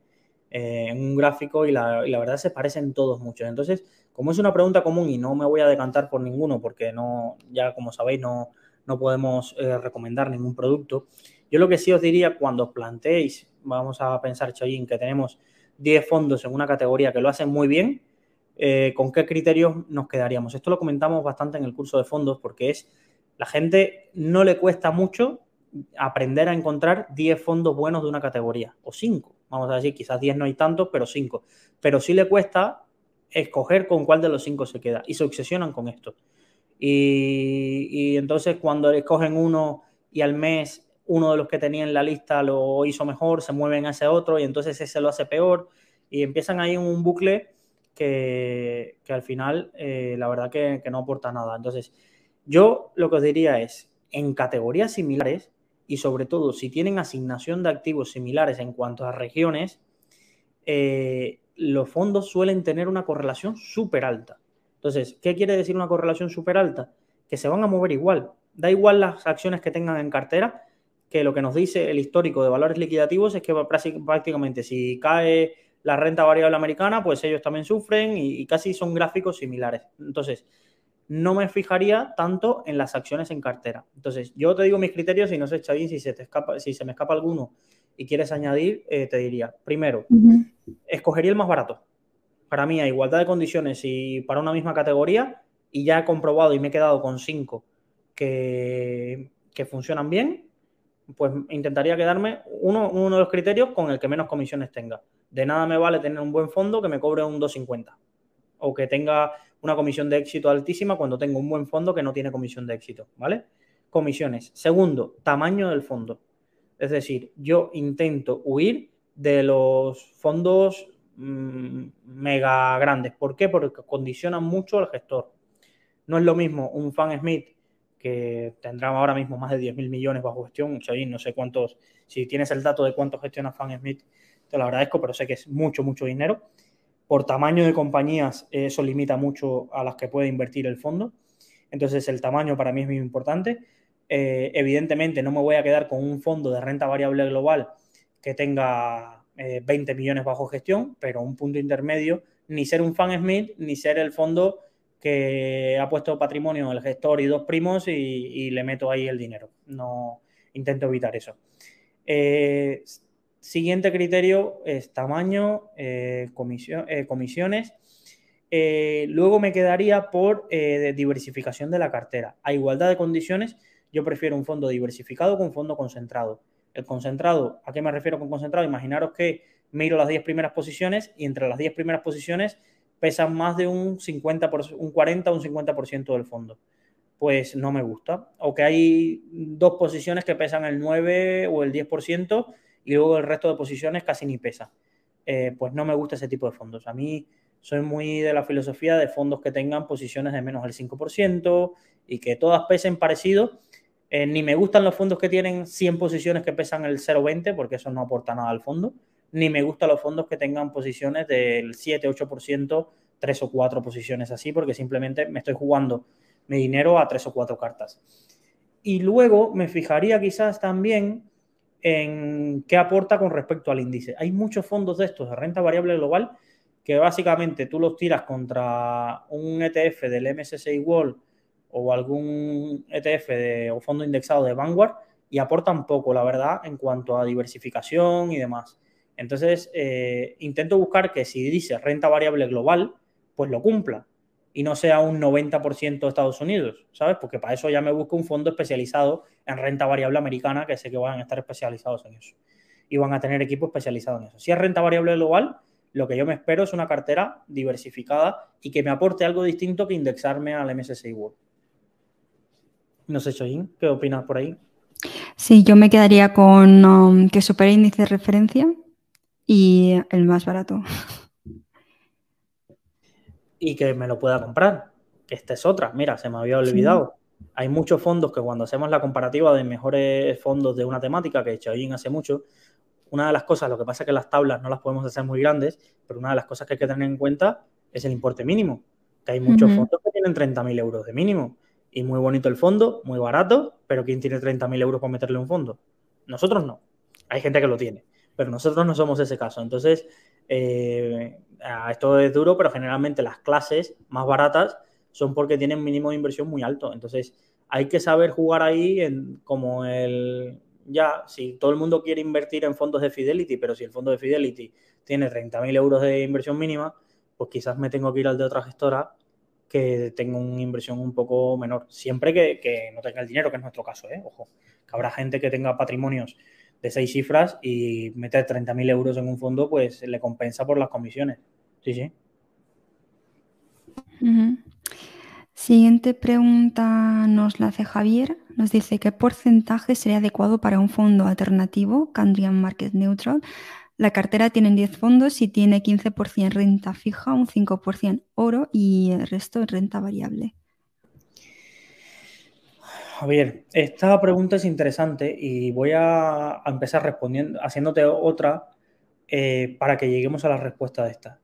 eh, en un gráfico y la, verdad se parecen todos mucho. Entonces, como es una pregunta común y no me voy a decantar por ninguno porque no, ya como sabéis, no, no podemos eh, recomendar ningún producto, yo lo que sí os diría cuando os planteéis, vamos a pensar, Chayín, que tenemos 10 fondos en una categoría que lo hacen muy bien, eh, ¿con qué criterios nos quedaríamos? Esto lo comentamos bastante en el curso de fondos porque es, la gente no le cuesta mucho aprender a encontrar 10 fondos buenos de una categoría o 5 vamos a decir, quizás 10 no hay tantos, pero 5. Pero sí le cuesta escoger con cuál de los 5 se queda y se obsesionan con esto. Y, entonces cuando escogen uno y al mes uno de los que tenía en la lista lo hizo mejor, se mueven a ese otro y entonces ese lo hace peor y empiezan ahí un bucle que, al final eh, la verdad que, que no aporta nada. Entonces yo lo que os diría es, en categorías similares, y sobre todo si tienen asignación de activos similares en cuanto a regiones, eh, los fondos suelen tener una correlación súper alta. Entonces, ¿qué quiere decir una correlación súper alta? Que se van a mover igual. Da igual las acciones que tengan en cartera, que lo que nos dice el histórico de valores liquidativos es que prácticamente si cae la renta variable americana, pues ellos también sufren y, y casi son gráficos similares. Entonces, no me fijaría tanto en las acciones en cartera. Entonces, yo te digo mis criterios y no sé, Chavín, si se, te escapa, si se me escapa alguno y quieres añadir, eh, te diría, primero, escogería el más barato. Para mí, a igualdad de condiciones y para una misma categoría, y ya he comprobado y me he quedado con cinco que, que funcionan bien, pues intentaría quedarme uno, uno de los criterios con el que menos comisiones tenga. De nada me vale tener un buen fondo que me cobre un 250 o que tenga una comisión de éxito altísima cuando tengo un buen fondo que no tiene comisión de éxito, ¿vale? Comisiones. Segundo, tamaño del fondo. Es decir, yo intento huir de los fondos mm, mega grandes. ¿Por qué? Porque condicionan mucho al gestor. No es lo mismo un Fan Smith que tendrá ahora mismo más de 10.000 millones bajo gestión. no sé cuántos, si tienes el dato de cuánto gestiona Fan Smith, te lo agradezco, pero sé que es mucho, mucho dinero. Por tamaño de compañías, eso limita mucho a las que puede invertir el fondo. Entonces, el tamaño para mí es muy importante. Eh, evidentemente, no me voy a quedar con un fondo de renta variable global que tenga 20 millones bajo gestión, pero un punto intermedio, ni ser un fan Smith, ni ser el fondo que ha puesto patrimonio el gestor y dos primos y, le meto ahí el dinero. No intento evitar eso. Eh, siguiente criterio es tamaño, eh, eh, comisiones. luego me quedaría por diversificación de la cartera. A igualdad de condiciones, yo prefiero un fondo diversificado con fondo concentrado. El concentrado, ¿a qué me refiero con concentrado? Imaginaros que miro las 10 primeras posiciones y entre las 10 primeras posiciones pesan más de un 50, un 40 o un 50% del fondo. Pues no me gusta. O que hay dos posiciones que pesan el 9 o el 10% y luego el resto de posiciones casi ni pesa. Eh, pues no me gusta ese tipo de fondos. A mí soy muy de la filosofía de fondos que tengan posiciones de menos del 5% y que todas pesen parecido. Eh, ni me gustan los fondos que tienen 100 posiciones que pesan el 0,20 porque eso no aporta nada al fondo ni me gustan los fondos que tengan posiciones del 7, 8%, 3 o 4 posiciones así, porque simplemente me estoy jugando mi dinero a 3 o 4 cartas. Y luego me fijaría quizás también en qué aporta con respecto al índice. Hay muchos fondos de estos de renta variable global que básicamente tú los tiras contra un ETF del MSCI World o algún ETF de, o fondo indexado de Vanguard y aportan poco, la verdad, en cuanto a diversificación y demás. Entonces, eh, intento buscar que si dice renta variable global, pues lo cumpla y no sea un 90% de Estados Unidos, ¿sabes? Porque para eso ya me busco un fondo especializado en renta variable americana, que sé que van a estar especializados en eso. Y van a tener equipo especializado en eso. Si es renta variable global, lo que yo me espero es una cartera diversificada y que me aporte algo distinto que indexarme al MSCI World. No sé, Choyin, ¿qué opinas por ahí? Sí, yo me quedaría con um, que supere índice de referencia y el más barato. Y que me lo pueda comprar. Esta es otra. Mira, se me había olvidado. Hay muchos fondos que cuando hacemos la comparativa de mejores fondos de una temática, que Chaoyin hace mucho, una de las cosas, lo que pasa es que las tablas no las podemos hacer muy grandes, pero una de las cosas que hay que tener en cuenta es el importe mínimo. Que hay muchos fondos que tienen 30.000 euros de mínimo. Y muy bonito el fondo, muy barato, pero ¿quién tiene 30.000 euros para meterle un fondo? Nosotros no. Hay gente que lo tiene pero nosotros no somos ese caso. Entonces, eh, esto es duro, pero generalmente las clases más baratas son porque tienen mínimo de inversión muy alto. Entonces, hay que saber jugar ahí como el... Ya, si todo el mundo quiere invertir en fondos de Fidelity, pero si el fondo de Fidelity tiene 30.000 euros de inversión mínima, pues quizás me tengo que ir al de otra gestora que tenga una inversión un poco menor. Siempre que, que no tenga el dinero, que es nuestro caso, ¿eh? Ojo, que habrá gente que tenga patrimonios de seis cifras y meter 30.000 euros en un fondo, pues le compensa por las comisiones. Sí, sí. Siguiente pregunta nos la hace Javier. Nos dice qué porcentaje sería adecuado para un fondo alternativo, Candrian Market Neutral. La cartera tiene 10 fondos y tiene 15% renta fija, un 5% oro y el resto renta variable. Javier, esta pregunta es interesante y voy a, empezar respondiendo, haciéndote otra eh, para que lleguemos a la respuesta de esta.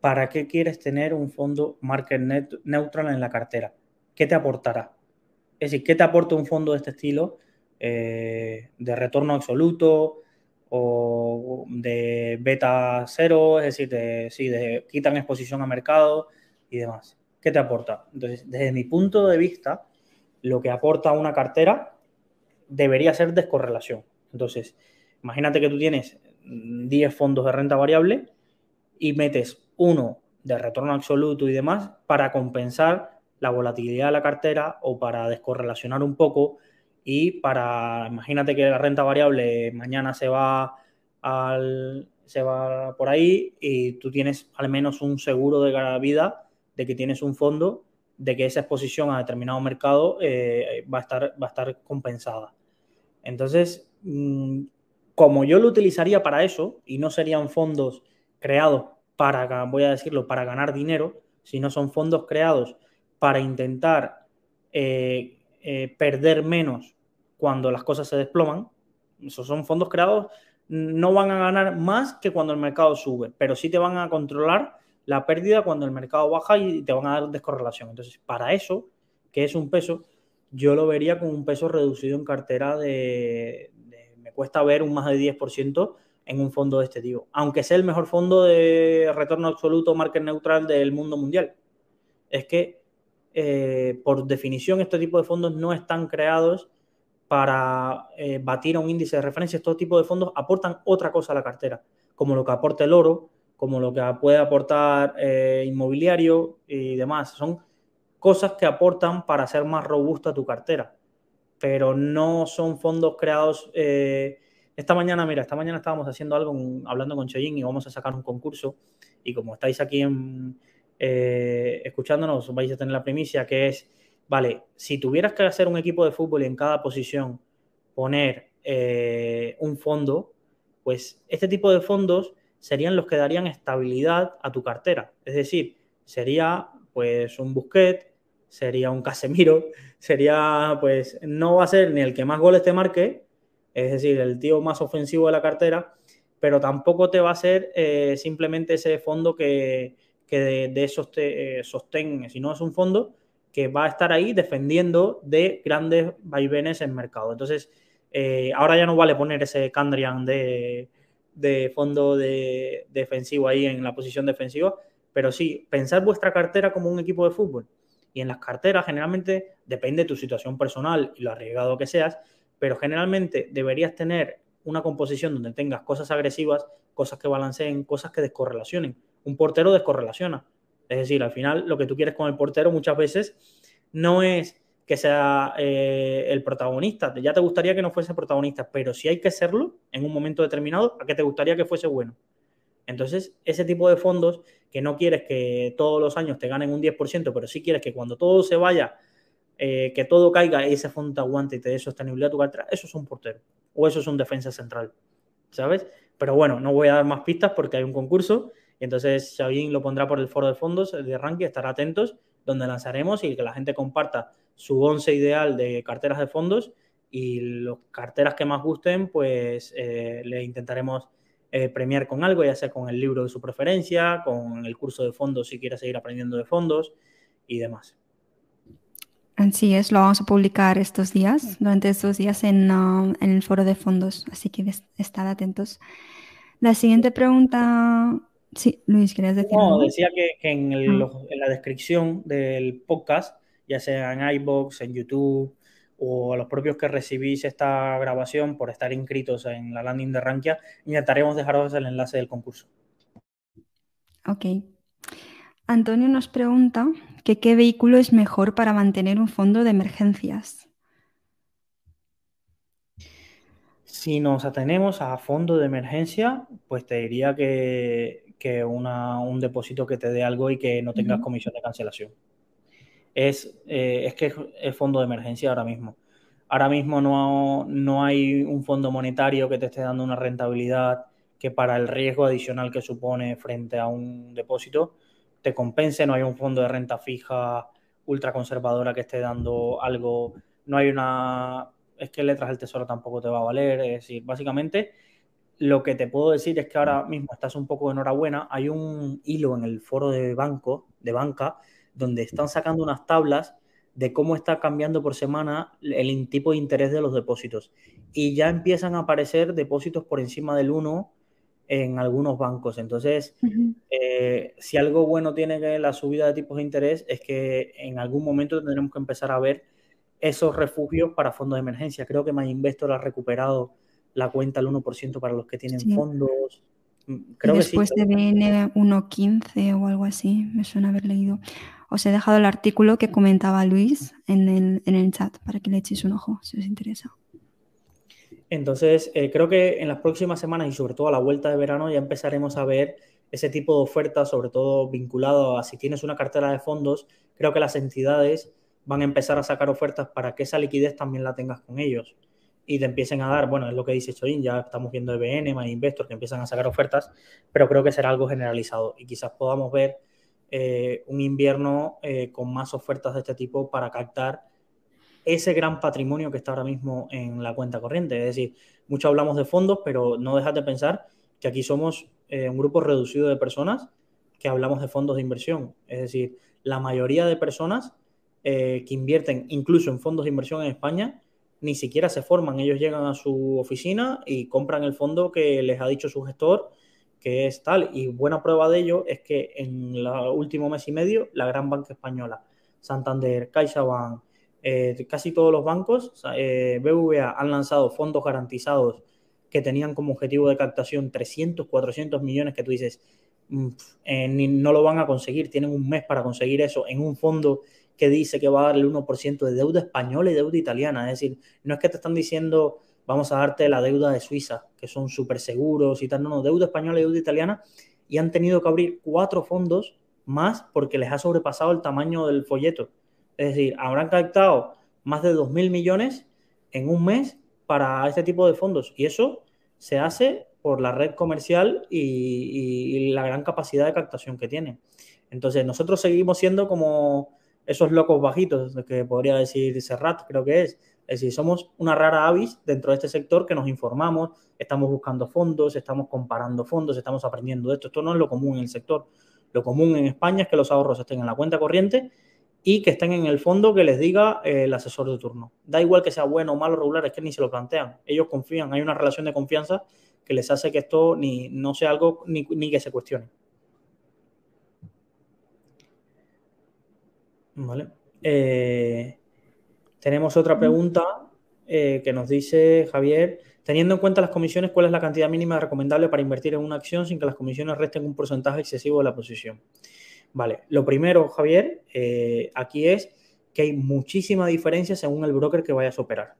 ¿Para qué quieres tener un fondo market neutral en la cartera? ¿Qué te aportará? Es decir, ¿qué te aporta un fondo de este estilo eh, de retorno absoluto o de beta cero? Es decir, de, de quitan exposición a mercado y demás. ¿Qué te aporta? Entonces, desde mi punto de vista, lo que aporta una cartera debería ser descorrelación. Entonces, imagínate que tú tienes 10 fondos de renta variable y metes uno de retorno absoluto y demás para compensar la volatilidad de la cartera o para descorrelacionar un poco y para, imagínate que la renta variable mañana se va al, se va por ahí y tú tienes al menos un seguro de vida de que tienes un fondo de que esa exposición a determinado mercado eh, va, a estar, va a estar compensada. Entonces, mm, como yo lo utilizaría para eso, y no serían fondos creados para, voy a decirlo, para ganar dinero, sino son fondos creados para intentar eh, eh, perder menos cuando las cosas se desploman. Esos son fondos creados no van a ganar más que cuando el mercado sube, pero sí te van a controlar la pérdida cuando el mercado baja y te van a dar descorrelación. Entonces, para eso, que es un peso, yo lo vería con un peso reducido en cartera de, me cuesta ver un más de 10% en un fondo de este tipo, aunque sea el mejor fondo de retorno absoluto, market neutral del mundo mundial. Es que, eh, por definición, este tipo de fondos no están creados para eh, batir a un índice de referencia. Estos tipos de fondos aportan otra cosa a la cartera, como lo que aporta el oro, como lo que puede aportar eh, inmobiliario y demás. Son cosas que aportan para hacer más robusta tu cartera, pero no son fondos creados. Eh, esta mañana, mira, esta mañana estábamos haciendo algo, hablando con Cheyenne y vamos a sacar un concurso. Y como estáis aquí eh, escuchándonos, vais a tener la primicia que es, vale, si tuvieras que hacer un equipo de fútbol y en cada posición poner un fondo, pues este tipo de fondos serían los que darían estabilidad a tu cartera. Es decir, sería pues un Busquet, sería un Casemiro, sería, pues, no va a ser ni el que más goles te marque, es decir, el tío más ofensivo de la cartera, pero tampoco te va a ser eh, simplemente ese fondo que, de, esos te eh, sostenga, sino es un fondo que va a estar ahí defendiendo de grandes vaivenes en mercado. Entonces, eh, ahora ya no vale poner ese Candrian de, de fondo de, defensivo ahí en la posición defensiva, pero sí, pensar vuestra cartera como un equipo de fútbol y en las carteras generalmente depende de tu situación personal y lo arriesgado que seas, pero generalmente deberías tener una composición donde tengas cosas agresivas, cosas que balanceen, cosas que descorrelacionen. Un portero descorrelaciona. Es decir, al final lo que tú quieres con el portero muchas veces no es que sea eh, el protagonista. Ya te gustaría que no fuese protagonista, pero si hay que serlo en un momento determinado, ¿a qué te gustaría que fuese bueno? Entonces, ese tipo de fondos que no quieres que todos los años te ganen un 10%, pero sí quieres que cuando todo se vaya, eh, que todo caiga ese fondo te aguante y te dé sostenibilidad a tu cartera, eso es un portero o eso es un defensa central, ¿sabes? Pero bueno, no voy a dar más pistas porque hay un concurso y entonces Xavín lo pondrá por el foro de fondos de ranking, estar atentos, donde lanzaremos y que la gente comparta su once ideal de carteras de fondos y las carteras que más gusten, pues eh, le intentaremos eh, premiar con algo, ya sea con el libro de su preferencia, con el curso de fondos si quiere seguir aprendiendo de fondos y demás. Así es, lo vamos a publicar estos días, durante estos días en, uh, el foro de fondos, así que estad atentos. La siguiente pregunta, sí, Luis, ¿querías decir? No, decía que, en, ah. en, la descripción del podcast, ya sea en iBox, en YouTube, o a los propios que recibís esta grabación por estar inscritos en la landing de Rankia, intentaremos dejaros el enlace del concurso. Ok. Antonio nos pregunta que qué vehículo es mejor para mantener un fondo de emergencias. Si nos atenemos a fondo de emergencia, pues te diría que, un depósito que te dé algo y que no tengas comisión de cancelación. Es, eh, es que es fondo de emergencia ahora mismo. Ahora mismo no, no hay un fondo monetario que te esté dando una rentabilidad que para el riesgo adicional que supone frente a un depósito te compense, no hay un fondo de renta fija ultra conservadora que esté dando algo, no hay una, es que letras del tesoro tampoco te va a valer, es decir, básicamente lo que te puedo decir es que ahora mismo estás un poco enhorabuena, hay un hilo en el foro de banco, de banca, donde están sacando unas tablas de cómo está cambiando por semana el tipo de interés de los depósitos. Y ya empiezan a aparecer depósitos por encima del 1 en algunos bancos. Entonces, eh, si algo bueno tiene que la subida de tipos de interés es que en algún momento tendremos que empezar a ver esos refugios para fondos de emergencia. Creo que MyInvestor ha recuperado la cuenta al 1% para los que tienen fondos. Mm, creo Después que sí, de BN 1.15 o algo así, me suena haber leído. Os he dejado el artículo que comentaba Luis en el, chat para que le echéis un ojo si os interesa. Entonces, eh, creo que en las próximas semanas y sobre todo a la vuelta de verano ya empezaremos a ver ese tipo de ofertas, sobre todo vinculado a si tienes una cartera de fondos, creo que las entidades van a empezar a sacar ofertas para que esa liquidez también la tengas con ellos y te empiecen a dar, bueno, es lo que dice Chorin, ya estamos viendo EBN, más Investor que empiezan a sacar ofertas, pero creo que será algo generalizado y quizás podamos ver eh, un invierno eh, con más ofertas de este tipo para captar ese gran patrimonio que está ahora mismo en la cuenta corriente. Es decir, mucho hablamos de fondos, pero no dejas de pensar que aquí somos eh, un grupo reducido de personas que hablamos de fondos de inversión. Es decir, la mayoría de personas que invierten incluso en fondos de inversión en España ni siquiera se forman. Ellos llegan a su oficina y compran el fondo que les ha dicho su gestor que es tal. Y buena prueba de ello es que en el último mes y medio la gran banca española, Santander, CaixaBank, eh, casi todos los bancos, eh, BVA, han lanzado fondos garantizados que tenían como objetivo de captación 300, 400 millones que tú dices, mm, eh, no lo van a conseguir, tienen un mes para conseguir eso en un fondo que dice que va a dar el 1% de deuda española y deuda italiana. Es decir, no es que te están diciendo vamos a darte la deuda de Suiza, que son súper seguros y tal, no, no, deuda española y deuda italiana, y han tenido que abrir cuatro fondos más porque les ha sobrepasado el tamaño del folleto. Es decir, habrán captado más de 2.000 millones en un mes para este tipo de fondos. Y eso se hace por la red comercial y, la gran capacidad de captación que tiene. Entonces, nosotros seguimos siendo como esos locos bajitos, que podría decir Serrat, creo que es. Es decir, somos una rara avis dentro de este sector que nos informamos, estamos buscando fondos, estamos comparando fondos, estamos aprendiendo de esto. Esto no es lo común en el sector. Lo común en España es que los ahorros estén en la cuenta corriente y que estén en el fondo que les diga eh, el asesor de turno. Da igual que sea bueno o malo regular, es que ni se lo plantean. Ellos confían, hay una relación de confianza que les hace que esto ni, no sea algo ni, ni que se cuestione. Vale. Eh, tenemos otra pregunta eh, que nos dice Javier. Teniendo en cuenta las comisiones, ¿cuál es la cantidad mínima recomendable para invertir en una acción sin que las comisiones resten un porcentaje excesivo de la posición? Vale, lo primero, Javier, eh, aquí es que hay muchísima diferencia según el broker que vayas a operar.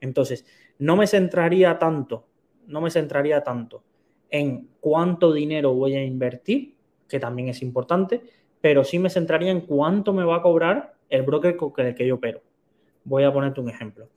Entonces, no me centraría tanto, no me centraría tanto en cuánto dinero voy a invertir, que también es importante, pero sí me centraría en cuánto me va a cobrar el broker con el que yo opero. Voy a ponerte un ejemplo.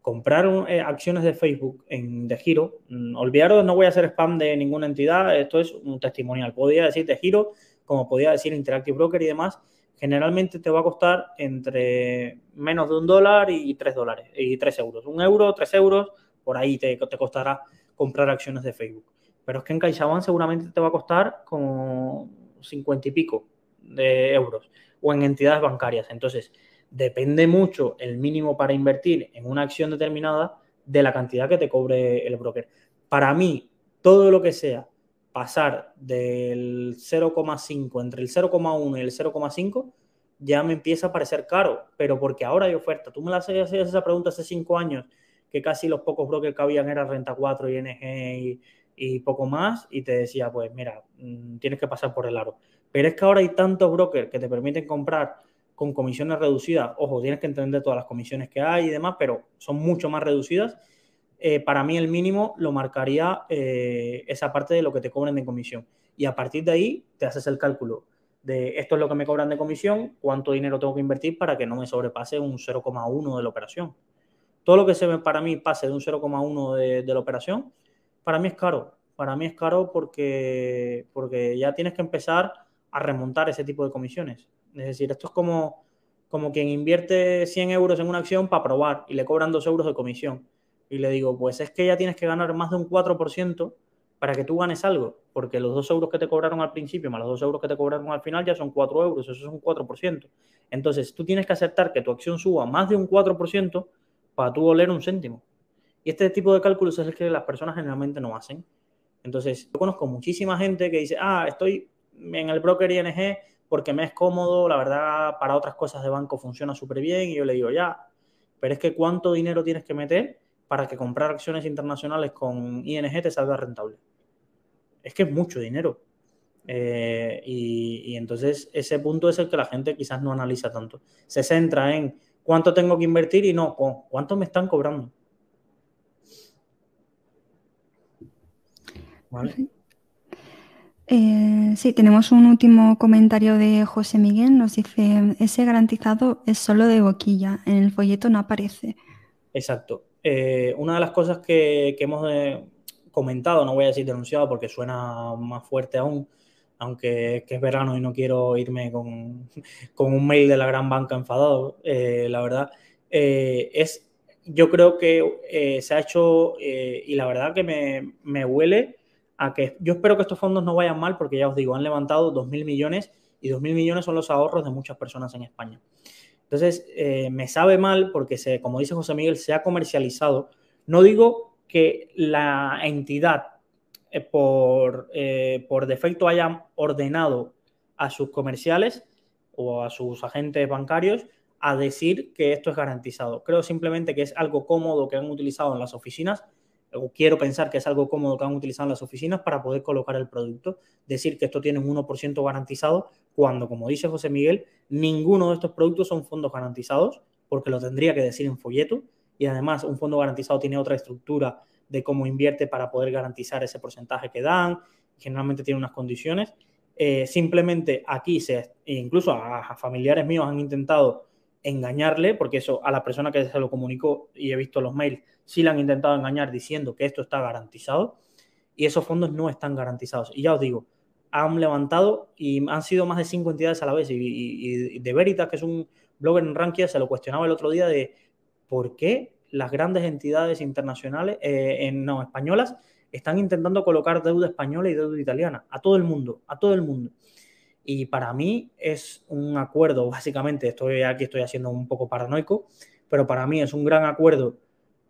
Comprar eh, acciones de Facebook en, de giro, mm, olvidaros, no voy a hacer spam de ninguna entidad, esto es un testimonial. Podría decir de giro, como podía decir Interactive Broker y demás, generalmente te va a costar entre menos de un dólar y tres dólares, y tres euros. Un euro, tres euros, por ahí te, te costará comprar acciones de Facebook. Pero es que en CaixaBank seguramente te va a costar como cincuenta y pico de euros o en entidades bancarias. Entonces, depende mucho el mínimo para invertir en una acción determinada de la cantidad que te cobre el broker. Para mí, todo lo que sea pasar del 0,5, entre el 0,1 y el 0,5, ya me empieza a parecer caro, pero porque ahora hay oferta. Tú me la hacías esa pregunta hace cinco años, que casi los pocos brokers que habían eran Renta 4, ING y, poco más, y te decía, pues mira, mm, tienes que pasar por el aro. Pero que ahora hay tantos brokers que te permiten comprar con comisiones reducidas. Ojo, tienes que entender todas las comisiones que hay y demás, pero son mucho más reducidas eh, para mí el mínimo lo marcaría eh, esa parte de lo que te cobren de comisión. Y a partir de ahí te haces el cálculo de esto es lo que me cobran de comisión, cuánto dinero tengo que invertir para que no me sobrepase un 0,1 de la operación. Todo lo que se ve para mí pase de un 0,1 de, de, la operación, para mí es caro. Para mí es caro porque, porque ya tienes que empezar a remontar ese tipo de comisiones. Es decir, esto es como, quien invierte 100 euros en una acción para probar y le cobran 2 euros de comisión y le digo, pues es que ya tienes que ganar más de un 4% para que tú ganes algo, porque los 2 euros que te cobraron al principio más los 2 euros que te cobraron al final ya son 4 euros, eso es un 4%. Entonces tú tienes que aceptar que tu acción suba más de un 4% para tú oler un céntimo. Y este tipo de cálculos es el que las personas generalmente no hacen. Entonces, yo conozco muchísima gente que dice, ah, estoy en el broker ING porque me es cómodo, la verdad, para otras cosas de banco funciona súper bien. Y yo le digo, ya, pero es que cuánto dinero tienes que meter para que comprar acciones internacionales con ING te salga rentable. Es que es mucho dinero. Eh, y, entonces ese punto es el que la gente quizás no analiza tanto. Se centra en cuánto tengo que invertir y no, cuánto me están cobrando. Eh, sí, tenemos un último comentario de José Miguel. Nos dice, ese garantizado es solo de boquilla, en el folleto no aparece. Exacto. Eh, una de las cosas que, hemos eh, comentado, no voy a decir denunciado porque suena más fuerte aún, aunque es verano y no quiero irme con, un mail de la gran banca enfadado, eh, la verdad, es, yo creo que se ha hecho, y la verdad que me huele a que yo espero que estos fondos no vayan mal porque ya os digo, han levantado 2.000 millones y 2.000 millones son los ahorros de muchas personas en España. Entonces, eh, me sabe mal porque, se, como dice José Miguel, se ha comercializado. No digo que la entidad eh, por, eh, por defecto haya ordenado a sus comerciales o a sus agentes bancarios a decir que esto es garantizado. Creo simplemente que es algo cómodo que han utilizado en las oficinas o quiero pensar que es algo cómodo que han utilizado las oficinas para poder colocar el producto. Decir que esto tiene un 1% garantizado, cuando, como dice José Miguel, ninguno de estos productos son fondos garantizados, porque lo tendría que decir en folleto. Y además, un fondo garantizado tiene otra estructura de cómo invierte para poder garantizar ese porcentaje que dan. Generalmente tiene unas condiciones. Eh, simplemente aquí, se, incluso a familiares míos han intentado engañarle, porque eso a la persona que se lo comunicó y he visto los mails, sí le han intentado engañar diciendo que esto está garantizado y esos fondos no están garantizados. Y ya os digo, han levantado y han sido más de cinco entidades a la vez. Y, de Veritas, que es un blogger en Rankia, se lo cuestionaba el otro día de por qué las grandes entidades internacionales, eh, no, españolas, están intentando colocar deuda española y deuda italiana a todo el mundo, a todo el mundo. Y para mí es un acuerdo, básicamente, estoy aquí estoy haciendo un poco paranoico, pero para mí es un gran acuerdo.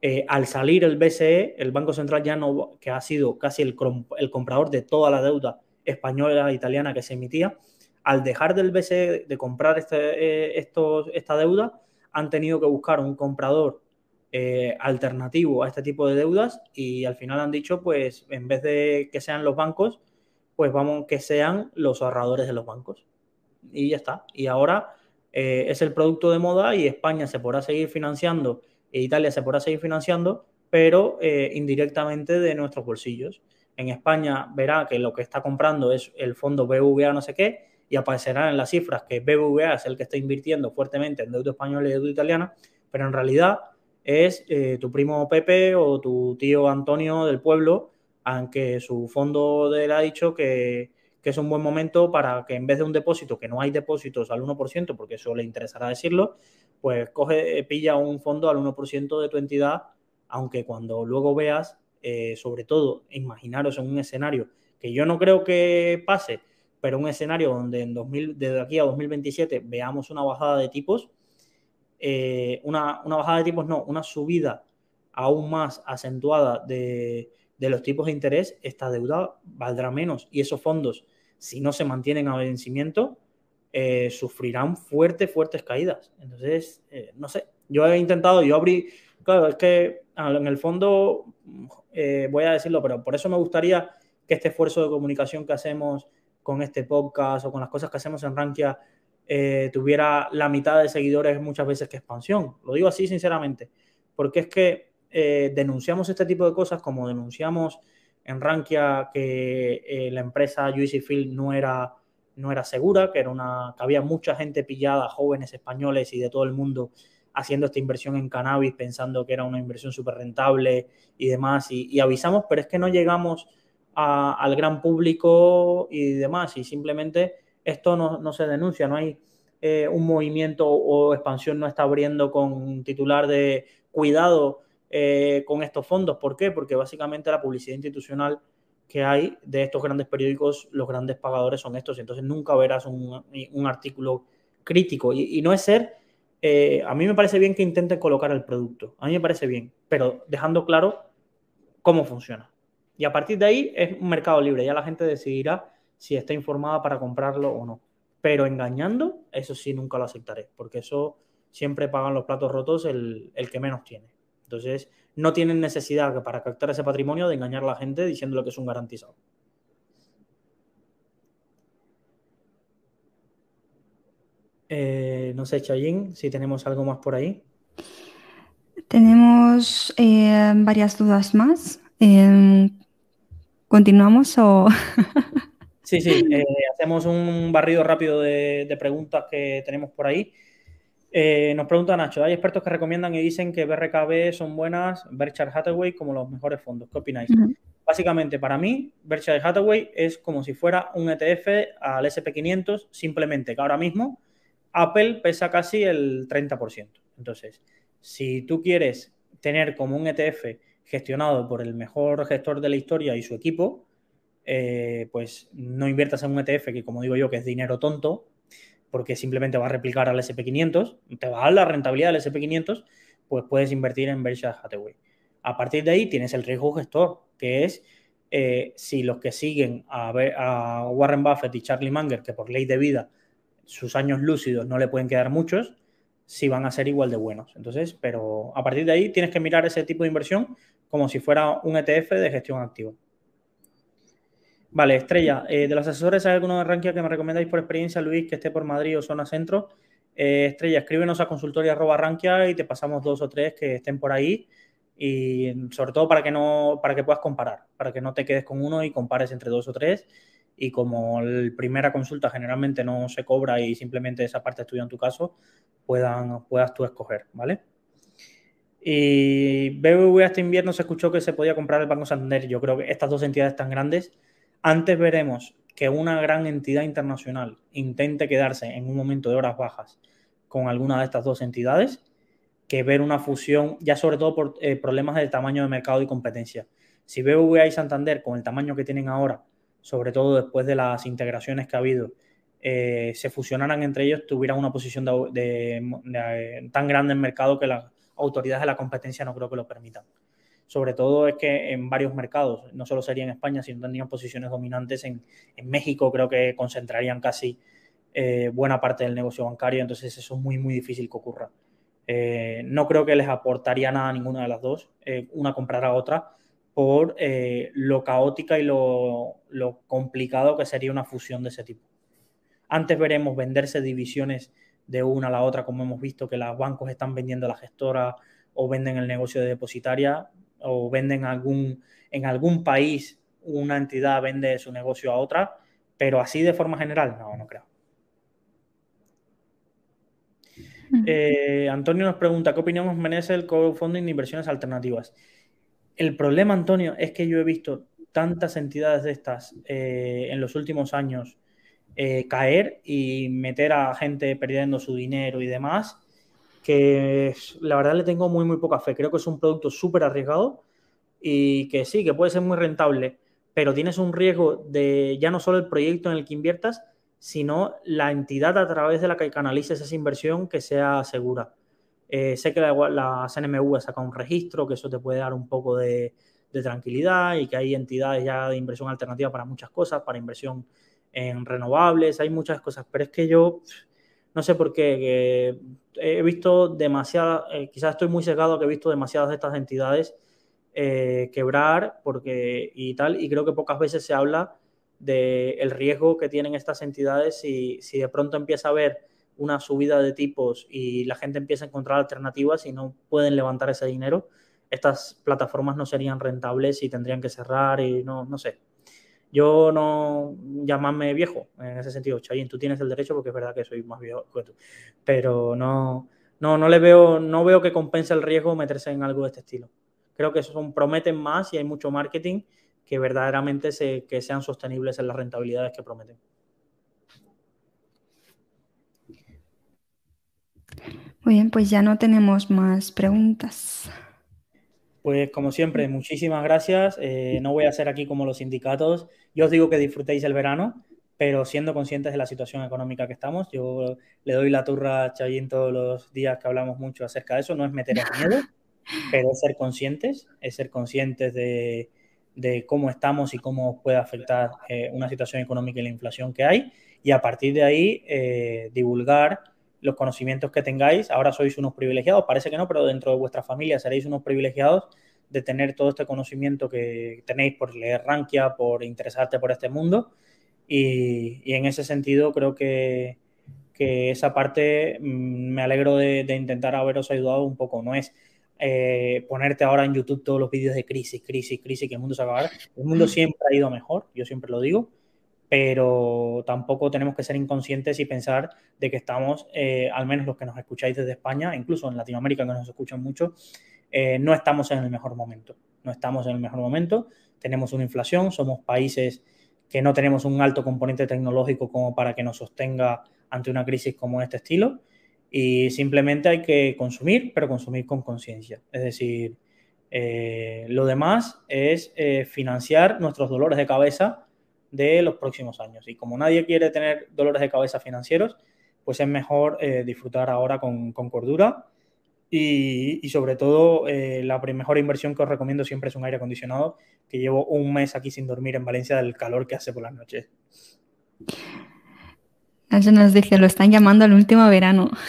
Eh, al salir el BCE, el Banco Central ya no, que ha sido casi el, el comprador de toda la deuda española e italiana que se emitía, al dejar del BCE de comprar este, eh, estos, esta deuda, han tenido que buscar un comprador eh, alternativo a este tipo de deudas y al final han dicho, pues en vez de que sean los bancos, pues vamos, que sean los ahorradores de los bancos. Y ya está. Y ahora eh, es el producto de moda y España se podrá seguir financiando e Italia se podrá seguir financiando, pero eh, indirectamente de nuestros bolsillos. En España verá que lo que está comprando es el fondo BVA no sé qué y aparecerán en las cifras que BBVA es el que está invirtiendo fuertemente en deuda española y deuda italiana, pero en realidad es eh, tu primo Pepe o tu tío Antonio del pueblo aunque su fondo de él ha dicho que, es un buen momento para que en vez de un depósito, que no hay depósitos al 1%, porque eso le interesará decirlo, pues coge, pilla un fondo al 1% de tu entidad, aunque cuando luego veas, eh, sobre todo, imaginaros en un escenario que yo no creo que pase, pero un escenario donde en 2000, desde aquí a 2027 veamos una bajada de tipos, eh, una, una bajada de tipos, no, una subida aún más acentuada de, de los tipos de interés, esta deuda valdrá menos y esos fondos, si no se mantienen a vencimiento, eh, sufrirán fuertes, fuertes caídas. Entonces, eh, no sé, yo he intentado, yo abrí, claro, es que en el fondo, eh, voy a decirlo, pero por eso me gustaría que este esfuerzo de comunicación que hacemos con este podcast o con las cosas que hacemos en Rankia tuviera la mitad de seguidores muchas veces que expansión. Lo digo así sinceramente, porque es que eh, denunciamos este tipo de cosas, como denunciamos en Rankia que eh, la empresa UC Field no era, no era segura, que, era una, que había mucha gente pillada, jóvenes españoles y de todo el mundo, haciendo esta inversión en cannabis pensando que era una inversión súper rentable y demás. Y, avisamos, pero es que no llegamos al gran público y demás. Y simplemente esto no, no se denuncia, no hay eh, un movimiento o expansión no está abriendo con un titular de cuidado eh, con estos fondos. ¿Por qué? Porque básicamente la publicidad institucional que hay de estos grandes periódicos, los grandes pagadores son estos, entonces nunca verás un, artículo crítico. Y, no es ser, eh, a mí me parece bien que intenten colocar el producto, a mí me parece bien, pero dejando claro cómo funciona. Y a partir de ahí es un mercado libre, ya la gente decidirá si está informada para comprarlo o no. Pero engañando, eso sí nunca lo aceptaré, porque eso siempre pagan los platos rotos el que menos tiene. Entonces, no tienen necesidad para captar ese patrimonio de engañar a la gente diciéndole que es un garantizado. Eh, no sé, Chayín, si tenemos algo más por ahí. Tenemos eh, varias dudas más. Em, ¿Continuamos o...? sí, sí, eh, hacemos un barrido rápido de, preguntas que tenemos por ahí. Eh, nos pregunta Nacho, hay expertos que recomiendan y dicen que BRKB son buenas, Berkshire Hathaway como los mejores fondos. ¿Qué opináis? Básicamente, para mí, Berkshire Hathaway es como si fuera un ETF al SP500, simplemente que ahora mismo Apple pesa casi el 30%. Entonces, Si tú quieres tener como un ETF gestionado por el mejor gestor de la historia y su equipo, eh, pues no inviertas en un ETF que, como digo yo, que es dinero tonto, porque simplemente va a replicar al SP500, te va a dar la rentabilidad del SP500, pues puedes invertir en Berkshire Hathaway. A partir de ahí tienes el riesgo gestor, que es eh, si los que siguen a, a, Warren Buffett y Charlie Munger, que por ley de vida sus años lúcidos no le pueden quedar muchos, si van a ser igual de buenos. Entonces, pero a partir de ahí tienes que mirar ese tipo de inversión como si fuera un ETF de gestión activa. Vale, Estrella, eh, de los asesores, ¿hay alguno de Rankia que me recomendáis por experiencia, Luis, que esté por Madrid o zona centro? Eh, Estrella, escríbenos a consultoria Rankia y te pasamos dos o tres que estén por ahí y sobre todo para que no para que puedas comparar, para que no te quedes con uno y compares entre dos o tres y como la primera consulta generalmente no se cobra y simplemente esa parte estudia en tu caso, puedan, puedas tú escoger, ¿vale? Y BBVA este invierno se escuchó que se podía comprar el Banco Santander. Yo creo que estas dos entidades tan grandes, antes veremos que una gran entidad internacional intente quedarse en un momento de horas bajas con alguna de estas dos entidades, que ver una fusión, ya sobre todo por eh, problemas de tamaño de mercado y competencia. Si BBVA y Santander, con el tamaño que tienen ahora, sobre todo después de las integraciones que ha habido, eh, se fusionaran entre ellos, tuvieran una posición de, tan grande en mercado que las autoridades de la competencia no creo que lo permitan. Sobre todo es que en varios mercados, no solo sería en España, sino tendrían posiciones dominantes en, México, creo que concentrarían casi eh, buena parte del negocio bancario, entonces eso es muy, muy difícil que ocurra. Eh, no creo que les aportaría nada a ninguna de las dos, una comprar a otra, por eh, lo caótica y lo, complicado que sería una fusión de ese tipo. Antes veremos venderse divisiones de una a la otra, como hemos visto que los bancos están vendiendo a la gestora o venden el negocio de depositaria o venden algún, en algún país una entidad vende su negocio a otra, pero así de forma general, no, no creo. Eh, Antonio nos pregunta, ¿qué opinión os merece el crowdfunding de inversiones alternativas? El problema, Antonio, es que yo he visto tantas entidades de estas eh, en los últimos años eh, caer y meter a gente perdiendo su dinero y demás, que la verdad le tengo muy, muy poca fe. Creo que es un producto súper arriesgado y que sí, que puede ser muy rentable, pero tienes un riesgo de ya no solo el proyecto en el que inviertas, sino la entidad a través de la que canalices esa inversión que sea segura. Eh, sé que la, la, CNMV saca un registro, que eso te puede dar un poco de, tranquilidad y que hay entidades ya de inversión alternativa para muchas cosas, para inversión en renovables, hay muchas cosas, pero es que yo no sé por qué, he visto demasiadas, eh, quizás estoy muy cegado que he visto demasiadas de estas entidades eh, quebrar porque y tal, y creo que pocas veces se habla del riesgo que tienen estas entidades si, si de pronto empieza a haber una subida de tipos y la gente empieza a encontrar alternativas y no pueden levantar ese dinero, estas plataformas no serían rentables y tendrían que cerrar y no, no sé. Yo no llamarme viejo en ese sentido, Chayin, tú tienes el derecho porque es verdad que soy más viejo que tú, pero no, no, no le veo, no veo que compense el riesgo meterse en algo de este estilo. Creo que son, prometen más y hay mucho marketing que verdaderamente se, que sean sostenibles en las rentabilidades que prometen. Muy bien, pues ya no tenemos más preguntas. Pues como siempre, muchísimas gracias. Eh, no voy a ser aquí como los sindicatos. Yo os digo que disfrutéis el verano, pero siendo conscientes de la situación económica que estamos. Yo le doy la turra a Chayin todos los días que hablamos mucho acerca de eso. No es meter miedo, pero es ser conscientes, es ser conscientes de, cómo estamos y cómo puede afectar eh, una situación económica y la inflación que hay. Y a partir de ahí, eh, divulgar los conocimientos que tengáis. Ahora sois unos privilegiados, parece que no, pero dentro de vuestra familia seréis unos privilegiados de tener todo este conocimiento que tenéis por leer Rankia, por interesarte por este mundo. Y, en ese sentido creo que, esa parte mm, me alegro de, intentar haberos ayudado un poco. No es eh, ponerte ahora en YouTube todos los vídeos de crisis, crisis, crisis, que el mundo se va a acabar. El mundo siempre ha ido mejor, yo siempre lo digo pero tampoco tenemos que ser inconscientes y pensar de que estamos, eh, al menos los que nos escucháis desde España, incluso en Latinoamérica que nos escuchan mucho, eh, no estamos en el mejor momento. No estamos en el mejor momento, tenemos una inflación, somos países que no tenemos un alto componente tecnológico como para que nos sostenga ante una crisis como este estilo Y simplemente hay que consumir, pero consumir con conciencia. Es decir, eh, lo demás es eh, financiar nuestros dolores de cabeza de los próximos años. Y como nadie quiere tener dolores de cabeza financieros, pues es mejor eh, disfrutar ahora con, cordura. Y, sobre todo, la mejor inversión que os recomiendo siempre es un aire acondicionado, que llevo un mes aquí sin dormir en Valencia del calor que hace por las noches. Eso nos dice, lo están llamando al último verano.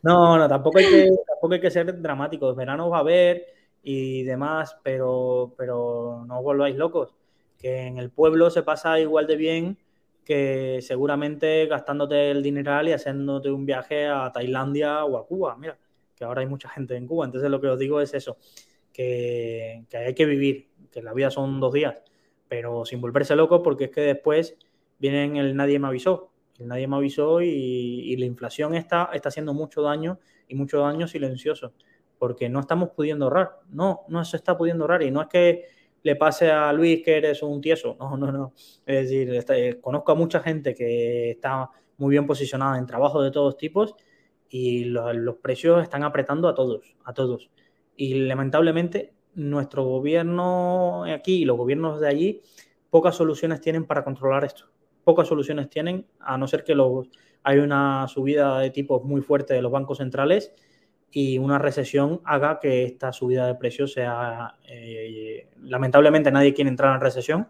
No, no, tampoco hay que, tampoco hay que ser dramáticos. Verano va a haber y demás, pero, pero no os volváis locos. Que en el pueblo se pasa igual de bien que seguramente gastándote el dineral y haciéndote un viaje a Tailandia o a Cuba. Mira, que ahora hay mucha gente en Cuba. Entonces lo que os digo es eso, que, que hay que vivir, que la vida son dos días, pero sin volverse loco porque es que después viene el nadie me avisó. Nadie me avisó y, y la inflación está, está haciendo mucho daño y mucho daño silencioso porque no estamos pudiendo ahorrar. No, no se está pudiendo ahorrar y no es que le pase a Luis que eres un tieso. No, no, no. Es decir, este, conozco a mucha gente que está muy bien posicionada en trabajo de todos tipos y los, precios están apretando a todos, a todos. Y lamentablemente nuestro gobierno aquí y los gobiernos de allí pocas soluciones tienen para controlar esto. Pocas soluciones tienen, a no ser que los, hay una subida de tipos muy fuerte de los bancos centrales y una recesión haga que esta subida de precios sea... Eh, lamentablemente nadie quiere entrar en recesión,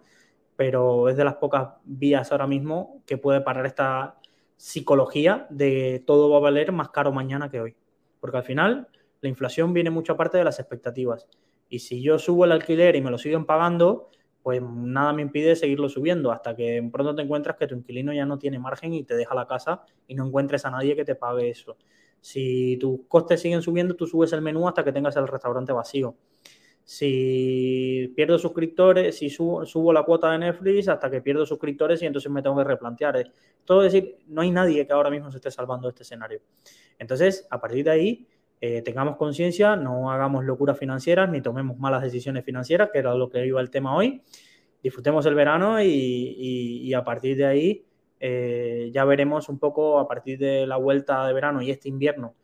pero es de las pocas vías ahora mismo que puede parar esta psicología de todo va a valer más caro mañana que hoy. Porque al final la inflación viene mucha parte de las expectativas. Y si yo subo el alquiler y me lo siguen pagando, pues nada me impide seguirlo subiendo hasta que pronto te encuentras que tu inquilino ya no tiene margen y te deja la casa y no encuentres a nadie que te pague eso. Si tus costes siguen subiendo, tú subes el menú hasta que tengas el restaurante vacío. Si pierdo suscriptores, si subo, la cuota de Netflix hasta que pierdo suscriptores y entonces me tengo que replantear. Todo es decir, no hay nadie que ahora mismo se esté salvando de este escenario. Entonces, a partir de ahí, eh, tengamos conciencia, no hagamos locuras financieras ni tomemos malas decisiones financieras, que era lo que iba el tema hoy. Disfrutemos el verano y a partir de ahí eh, ya veremos un poco a partir de la vuelta de verano y este invierno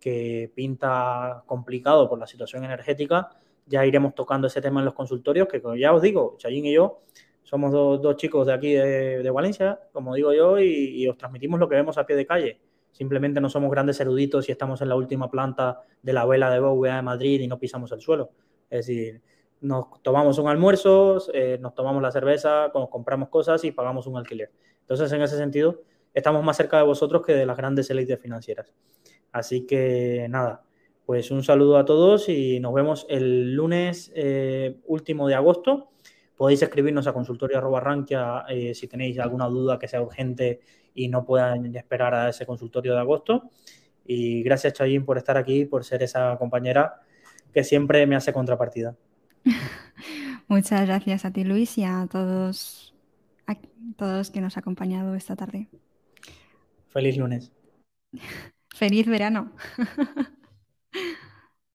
que pinta complicado por la situación energética, ya iremos tocando ese tema en los consultorios, que ya os digo, Chayín y yo somos dos, chicos de aquí de, Valencia, como digo yo, y, os transmitimos lo que vemos a pie de calle. Simplemente no somos grandes eruditos y estamos en la última planta de la vela de BVA de Madrid y no pisamos el suelo. Es decir, nos tomamos un almuerzo, eh, nos tomamos la cerveza, nos compramos cosas y pagamos un alquiler. Entonces, en ese sentido, estamos más cerca de vosotros que de las grandes élites financieras. Así que nada, pues un saludo a todos y nos vemos el lunes eh, último de agosto. Podéis escribirnos a consultorio eh, si tenéis alguna duda que sea urgente y no puedan esperar a ese consultorio de agosto. Y gracias, Chayín, por estar aquí, por ser esa compañera que siempre me hace contrapartida. Muchas gracias a ti, Luis, y a todos a todos que nos ha acompañado esta tarde. Feliz lunes. Feliz verano.